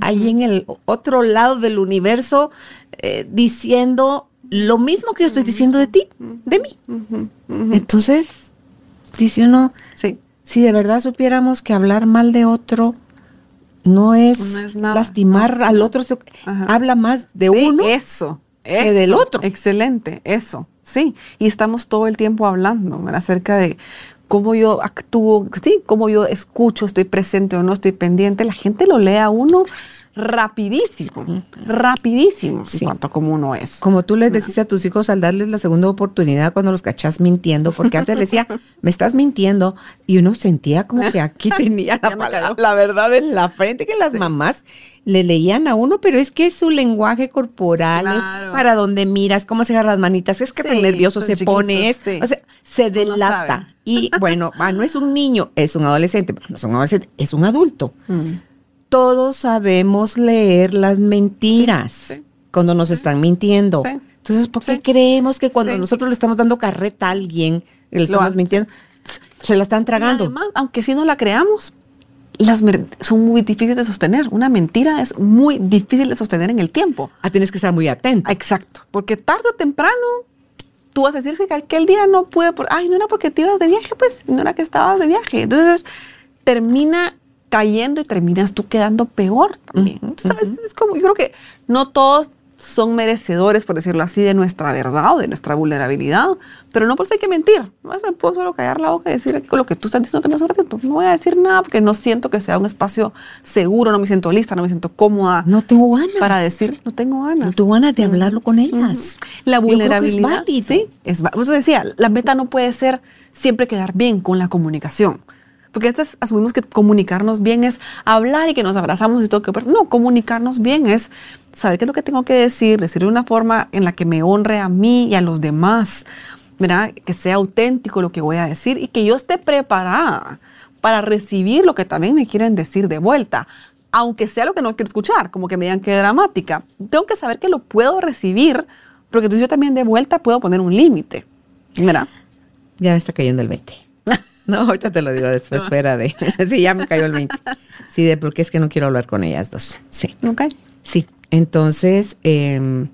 hay en el otro lado del universo eh, diciendo lo mismo que yo estoy diciendo de ti, de mí. Entonces, dice uno, Sí. si de verdad supiéramos que hablar mal de otro no es, No es nada, lastimar al otro, Ajá. habla más de Sí, uno. Eso. que del otro. Excelente, eso. Sí. Y estamos todo el tiempo hablando ¿verdad? acerca de cómo yo actúo, sí, cómo yo escucho, estoy presente o no estoy pendiente. La gente lo lee a uno rapidísimo, rapidísimo Sí. en cuanto a cómo uno es. Como tú les decís a tus hijos al darles la segunda oportunidad cuando los cachás mintiendo, porque antes decía, me estás mintiendo, y uno sentía como que aquí tenía la, palabra- la verdad en la frente, que las mamás le leían a uno, pero es que es su lenguaje corporal, es para donde miras, cómo se agarra las manitas, es que tan nervioso se pone, es- o sea, se delata. Y bueno, ah, no es un niño, es un adolescente, no es un adolescente, es un adulto Mm. Todos sabemos leer las mentiras Sí, sí. cuando nos están mintiendo. Sí. Entonces, ¿por qué creemos que cuando nosotros le estamos dando carreta a alguien, le estamos mintiendo, se la están tragando? Además, aunque si no la creamos, las son muy difíciles de sostener. Una mentira es muy difícil de sostener en el tiempo. Ah, tienes que estar muy atento. Exacto, porque tarde o temprano tú vas a decir que aquel día no pude, por, ay, no era porque te ibas de viaje, pues, no era que estabas de viaje. Entonces, termina cayendo y terminas tú quedando peor también. Entonces, a veces es como, yo creo que no todos son merecedores, por decirlo así, de nuestra verdad o de nuestra vulnerabilidad, pero no por eso hay que mentir. No me puedo solo callar la boca y decir lo que tú estás diciendo que no es. No voy a decir nada porque no siento que sea un espacio seguro, no me siento lista, no me siento cómoda No tengo ganas. para decir, no tengo ganas. no tengo ganas de hablarlo con ellas. La Yo creo que es vulnerabilidad. válido. sí, es Por eso decía, la meta no puede ser siempre quedar bien con la comunicación. Porque a veces asumimos que comunicarnos bien es hablar y que nos abrazamos y todo. Que, pero no, comunicarnos bien es saber qué es lo que tengo que decir, decirlo de una forma en la que me honre a mí y a los demás, ¿verdad? Que sea auténtico lo que voy a decir y que yo esté preparada para recibir lo que también me quieren decir de vuelta. Aunque sea lo que no quiero escuchar, como que me digan que dramática. Tengo que saber que lo puedo recibir, porque entonces yo también de vuelta puedo poner un límite. ¿Verdad? Ya me está cayendo el 20. No, ahorita te lo digo después, fuera de. Sí, ya me cayó el 20. Sí, de porque es que no quiero hablar con ellas dos. Sí. Ok. Sí, entonces, eh,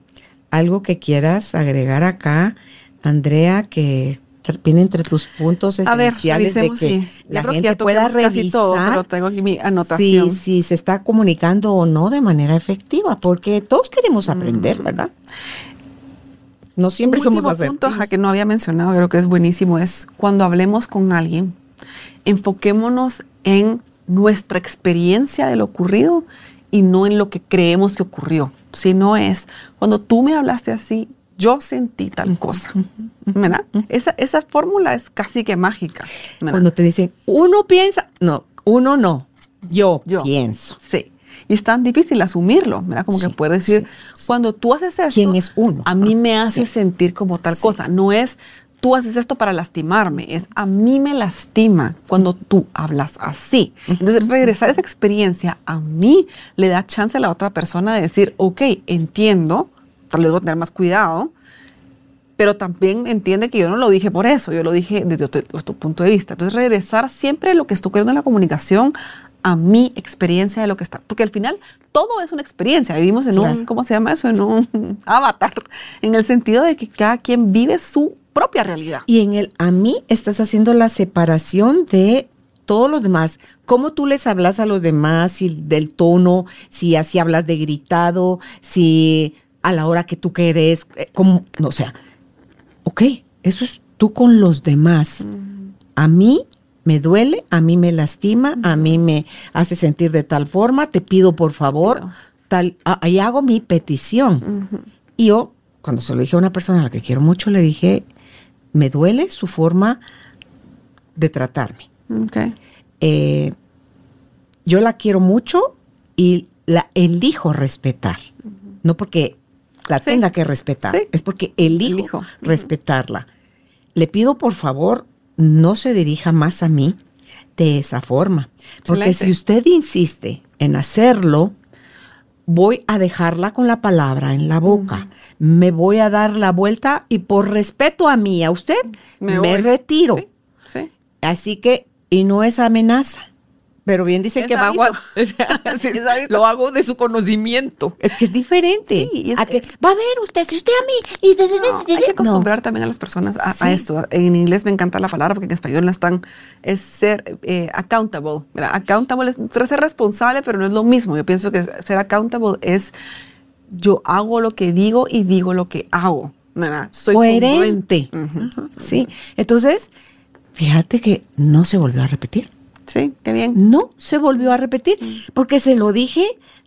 algo que quieras agregar acá, Andrea, que viene entre tus puntos A ver, esenciales de que sí. Yo la que gente ya pueda revisar todo, pero tengo aquí mi anotación. si, si se está comunicando o no de manera efectiva, porque todos queremos aprender, ¿verdad? No siempre somos punto que no había mencionado, creo que es buenísimo, es cuando hablemos con alguien, enfoquémonos en nuestra experiencia de lo ocurrido y no en lo que creemos que ocurrió, sino es cuando tú me hablaste así, yo sentí tal cosa. ¿verdad? Esa, esa fórmula es casi que mágica. ¿verdad? Cuando te dicen, uno piensa, no, uno no, yo, Yo. pienso. Sí. Y es tan difícil asumirlo, ¿verdad? Como Sí, que puedes decir, sí, cuando tú haces esto, ¿Quién es uno? a mí me hace Sí. sentir como tal cosa. No es tú haces esto para lastimarme, es a mí me lastima cuando tú hablas así. Entonces, regresar esa experiencia a mí le da chance a la otra persona de decir, ok, entiendo, tal vez voy a tener más cuidado, pero también entiende que yo no lo dije por eso, yo lo dije desde otro, otro punto de vista. Entonces, regresar siempre a lo que está ocurriendo en la comunicación a mi experiencia de lo que está, porque al final todo es una experiencia, vivimos en Claro. un, ¿cómo se llama eso? En un avatar, en el sentido de que cada quien vive su propia realidad. Y en el a mí estás haciendo la separación de todos los demás. ¿Cómo tú les hablas a los demás? Si del tono, si así hablas de gritado, si a la hora que tú querés, eh, como, no, o sea, ok, eso es tú con los demás. A mí me duele, a mí me lastima, a mí me hace sentir de tal forma, te pido por favor, Claro. tal, ah, ahí hago mi petición. Y yo, cuando se lo dije a una persona a la que quiero mucho, le dije, me duele su forma de tratarme. Okay. Eh, yo la quiero mucho y la elijo respetar. No porque la Sí. tenga que respetar, Sí. es porque elijo, respetarla. Le pido por favor, no se dirija más a mí de esa forma. Porque Excelente. si usted insiste en hacerlo, voy a dejarla con la palabra en la boca. Me voy a dar la vuelta y por respeto a mí, a usted, me, retiro. Sí, sí. Así que, y no es amenaza, Pero bien dice Es que va a aviso. o sea, Es lo hago de su conocimiento. Es que es diferente. Sí, es a que- que va a ver usted, si usted a mí y de, de- de- No, de- hay que no. acostumbrar también a las personas a, esto. En inglés me encanta la palabra porque en español no están, es ser eh, accountable. ¿verdad? Accountable es ser responsable, pero no es lo mismo. Yo pienso que ser accountable es yo hago lo que digo y digo lo que hago. ¿verdad? Soy coherente. Sí. Entonces, fíjate que no se volvió a repetir. Sí, qué bien. No se volvió a repetir porque se lo dije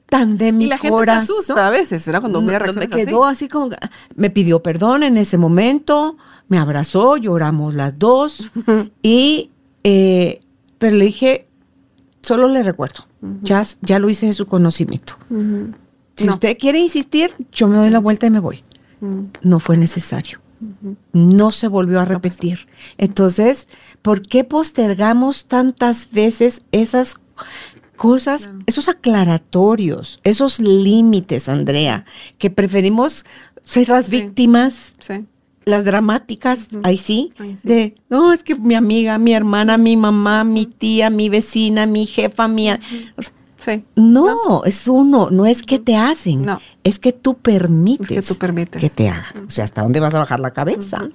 tan de mi y la gente corazón. se asusta a veces, ¿verdad? Cuando mira no, me quedó así. así. como, me pidió perdón en ese momento, me abrazó, lloramos las dos y, eh, pero le dije, solo le recuerdo, ya, ya lo hice de su conocimiento. Si No. usted quiere insistir, yo me doy la vuelta y me voy. No fue necesario. No se volvió a repetir. Entonces, ¿por qué postergamos tantas veces esas cosas, esos aclaratorios, esos límites, Andrea, que preferimos ser las Sí. víctimas, Sí. las dramáticas, ahí sí, Ahí sí. de, no, es que mi amiga, mi hermana, mi mamá, mi tía, mi vecina, mi jefa, mi... a-". O sea, Sí. no, es uno, no es que te hacen, No. es que tú permites, Es que tú permites. que te hagan. O sea, ¿hasta dónde vas a bajar la cabeza?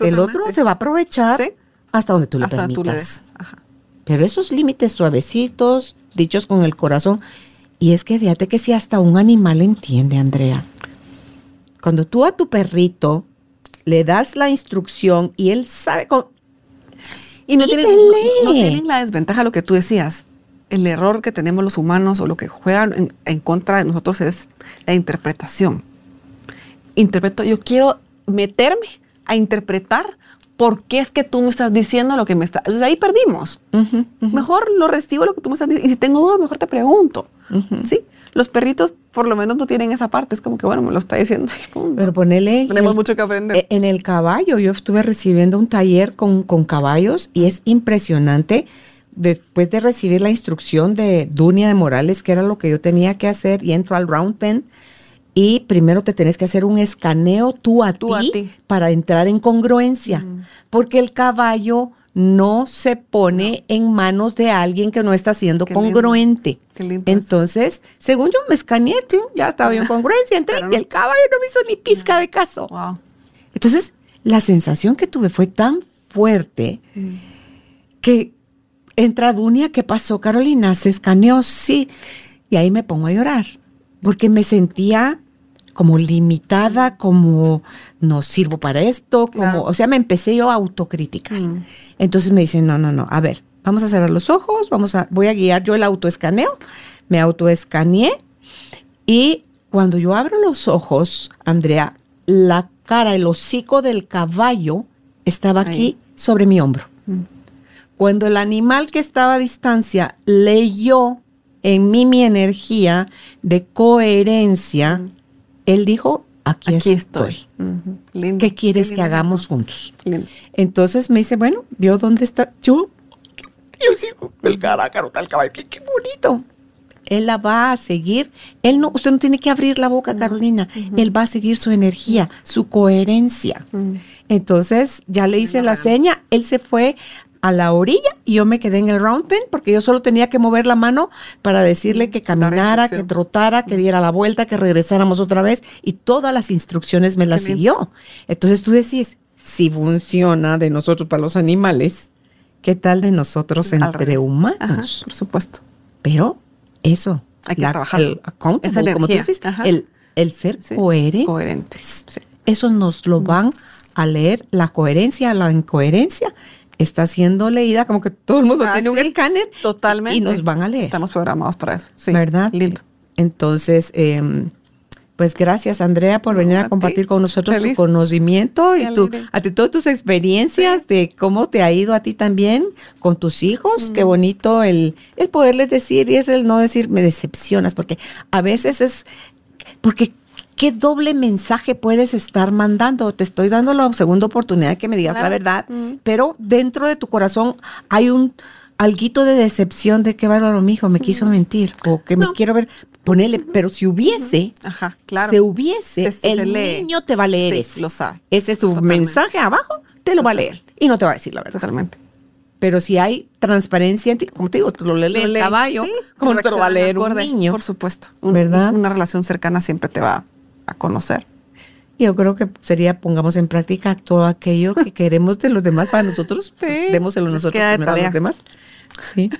El otro se va a aprovechar Sí. hasta donde tú le Hasta permitas. tú le des. Ajá. Pero esos límites suavecitos, dichos con el corazón, y es que fíjate que si hasta un animal entiende, Andrea. Cuando tú a tu perrito le das la instrucción y él sabe con, Y no tienen, no- no tienen la desventaja, lo que tú decías. El error que tenemos los humanos o lo que juegan en, en contra de nosotros es la interpretación. Interpreto, yo quiero meterme a interpretar por qué es que tú me estás diciendo lo que me está. Ahí perdimos. Mejor lo recibo lo que tú me estás diciendo. Y si tengo dudas, mejor te pregunto. ¿Sí? Los perritos por lo menos no tienen esa parte. Es como que, bueno, me lo está diciendo. Pero ponele. Tenemos en- mucho que aprender. e- En el caballo, yo estuve recibiendo un taller con, con caballos y es impresionante. Después de recibir la instrucción de Dunia de Morales, que era lo que yo tenía que hacer, y entro al round pen. Y primero te tenés que hacer un escaneo tú a, Tú ti, para entrar en congruencia. Porque el caballo no se pone en manos de alguien que no está siendo Qué congruente. Qué lindo eso. Entonces, según yo me escaneé, tú, ya estaba yo en congruencia, entré, y el caballo no me hizo ni pizca de caso. Wow. Entonces, la sensación que tuve fue tan fuerte que entra Dunia, ¿qué pasó, Carolina? Se escaneó, sí. Y ahí me pongo a llorar, porque me sentía como limitada, como no sirvo para esto, como, Claro. o sea, me empecé yo a autocriticar. Mm. Entonces me dicen, no, no, no, a ver, vamos a cerrar los ojos, vamos a, voy a guiar yo el autoescaneo, me autoescaneé y cuando yo abro los ojos, Andrea, la cara, el hocico del caballo estaba aquí Ahí. sobre mi hombro. Cuando el animal que estaba a distancia leyó en mí mi energía de coherencia, él dijo, aquí, Aquí estoy. estoy. Ujú. Lindo. ¿Qué quieres que lindo hagamos juntos? Entonces me dice, bueno, vio dónde está. Yo, yo sigo el carácaro tal caballo, qué, qué bonito. Él la va a seguir. Él no, usted no tiene que abrir la boca, Carolina. Él va a seguir su energía, su coherencia. Entonces ya le hice la seña, él se fue a la orilla y yo me quedé en el round pen porque yo solo tenía que mover la mano para decirle que caminara, que trotara, que diera la vuelta, que regresáramos otra vez y todas las instrucciones me las siguió. Entonces tú decís, si funciona de nosotros para los animales, ¿qué tal de nosotros entre humanos? Ajá, por supuesto. Pero eso, Hay que trabajar. el Esa como tú dices, el, el ser Sí. coherente. Coherentes. Sí. Eso nos lo van a leer, la coherencia, la incoherencia está siendo leída como que todo el mundo Ah, tiene un sí, escáner y- Totalmente. y nos van a leer. Estamos programados para eso. Sí. ¿Verdad? Lindo. Entonces, eh, pues gracias Andrea por venir a a compartir ti. con nosotros Feliz. tu conocimiento Qué y tu, a ti todas tus experiencias de cómo te ha ido a ti también con tus hijos. Mm. Qué bonito el, el poderles decir y es el no decir me decepcionas, porque a veces es, porque ¿qué doble mensaje puedes estar mandando? Te estoy dando la segunda oportunidad de que me digas la verdad, Mm. pero dentro de tu corazón hay un alguito de decepción de que bárbaro, mi hijo me quiso mentir o que me No. quiero ver, ponele, pero si hubiese, Ajá, claro. se hubiese, Se- se el lee. niño te va a leer Sí, ese. lo sabe. Ese es su Totalmente. mensaje abajo, te lo va a leer y no te va a decir la verdad. Totalmente. pero si hay transparencia, como te digo, tú lo lees el caballo, como no te lo va a leer un niño. Por supuesto. ¿Verdad? Una relación cercana siempre te va a conocer. Yo creo que sería pongamos en práctica todo aquello que queremos de los demás para nosotros. Sí, Démoselo nosotros primero a los demás. Sí.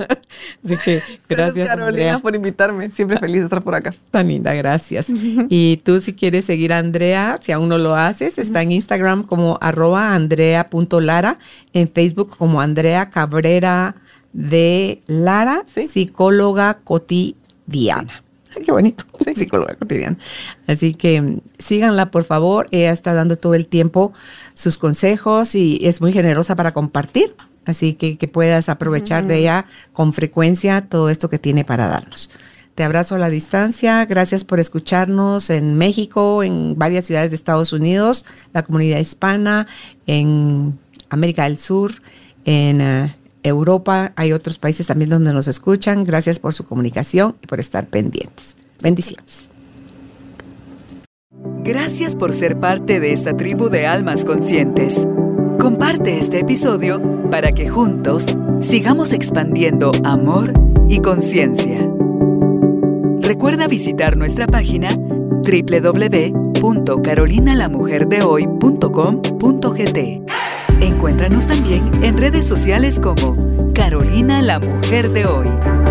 Así que gracias. Carolina por invitarme. Siempre feliz de estar por acá. Tan linda, gracias. y tú si quieres seguir a Andrea, si aún no lo haces, está en Instagram como arroba andrea.lara, en Facebook como Andrea Cabrera de Lara, psicóloga cotidiana. Qué bonito, psicóloga cotidiana. Así que mm, síganla, por favor. Ella está dando todo el tiempo sus consejos y es muy generosa para compartir. Así que que puedas aprovechar de ella con frecuencia todo esto que tiene para darnos. Te abrazo a la distancia. Gracias por escucharnos en México, en varias ciudades de Estados Unidos, la comunidad hispana, en América del Sur, en eh, Europa. Hay otros países también donde nos escuchan. Gracias por su comunicación y por estar pendientes. Bendiciones. Gracias por ser parte de esta tribu de almas conscientes. Comparte este episodio para que juntos sigamos expandiendo amor y conciencia. Recuerda visitar nuestra página www.carolinalamujerdehoy.com.gt. Encuéntranos también en redes sociales como Carolina la Mujer de Hoy.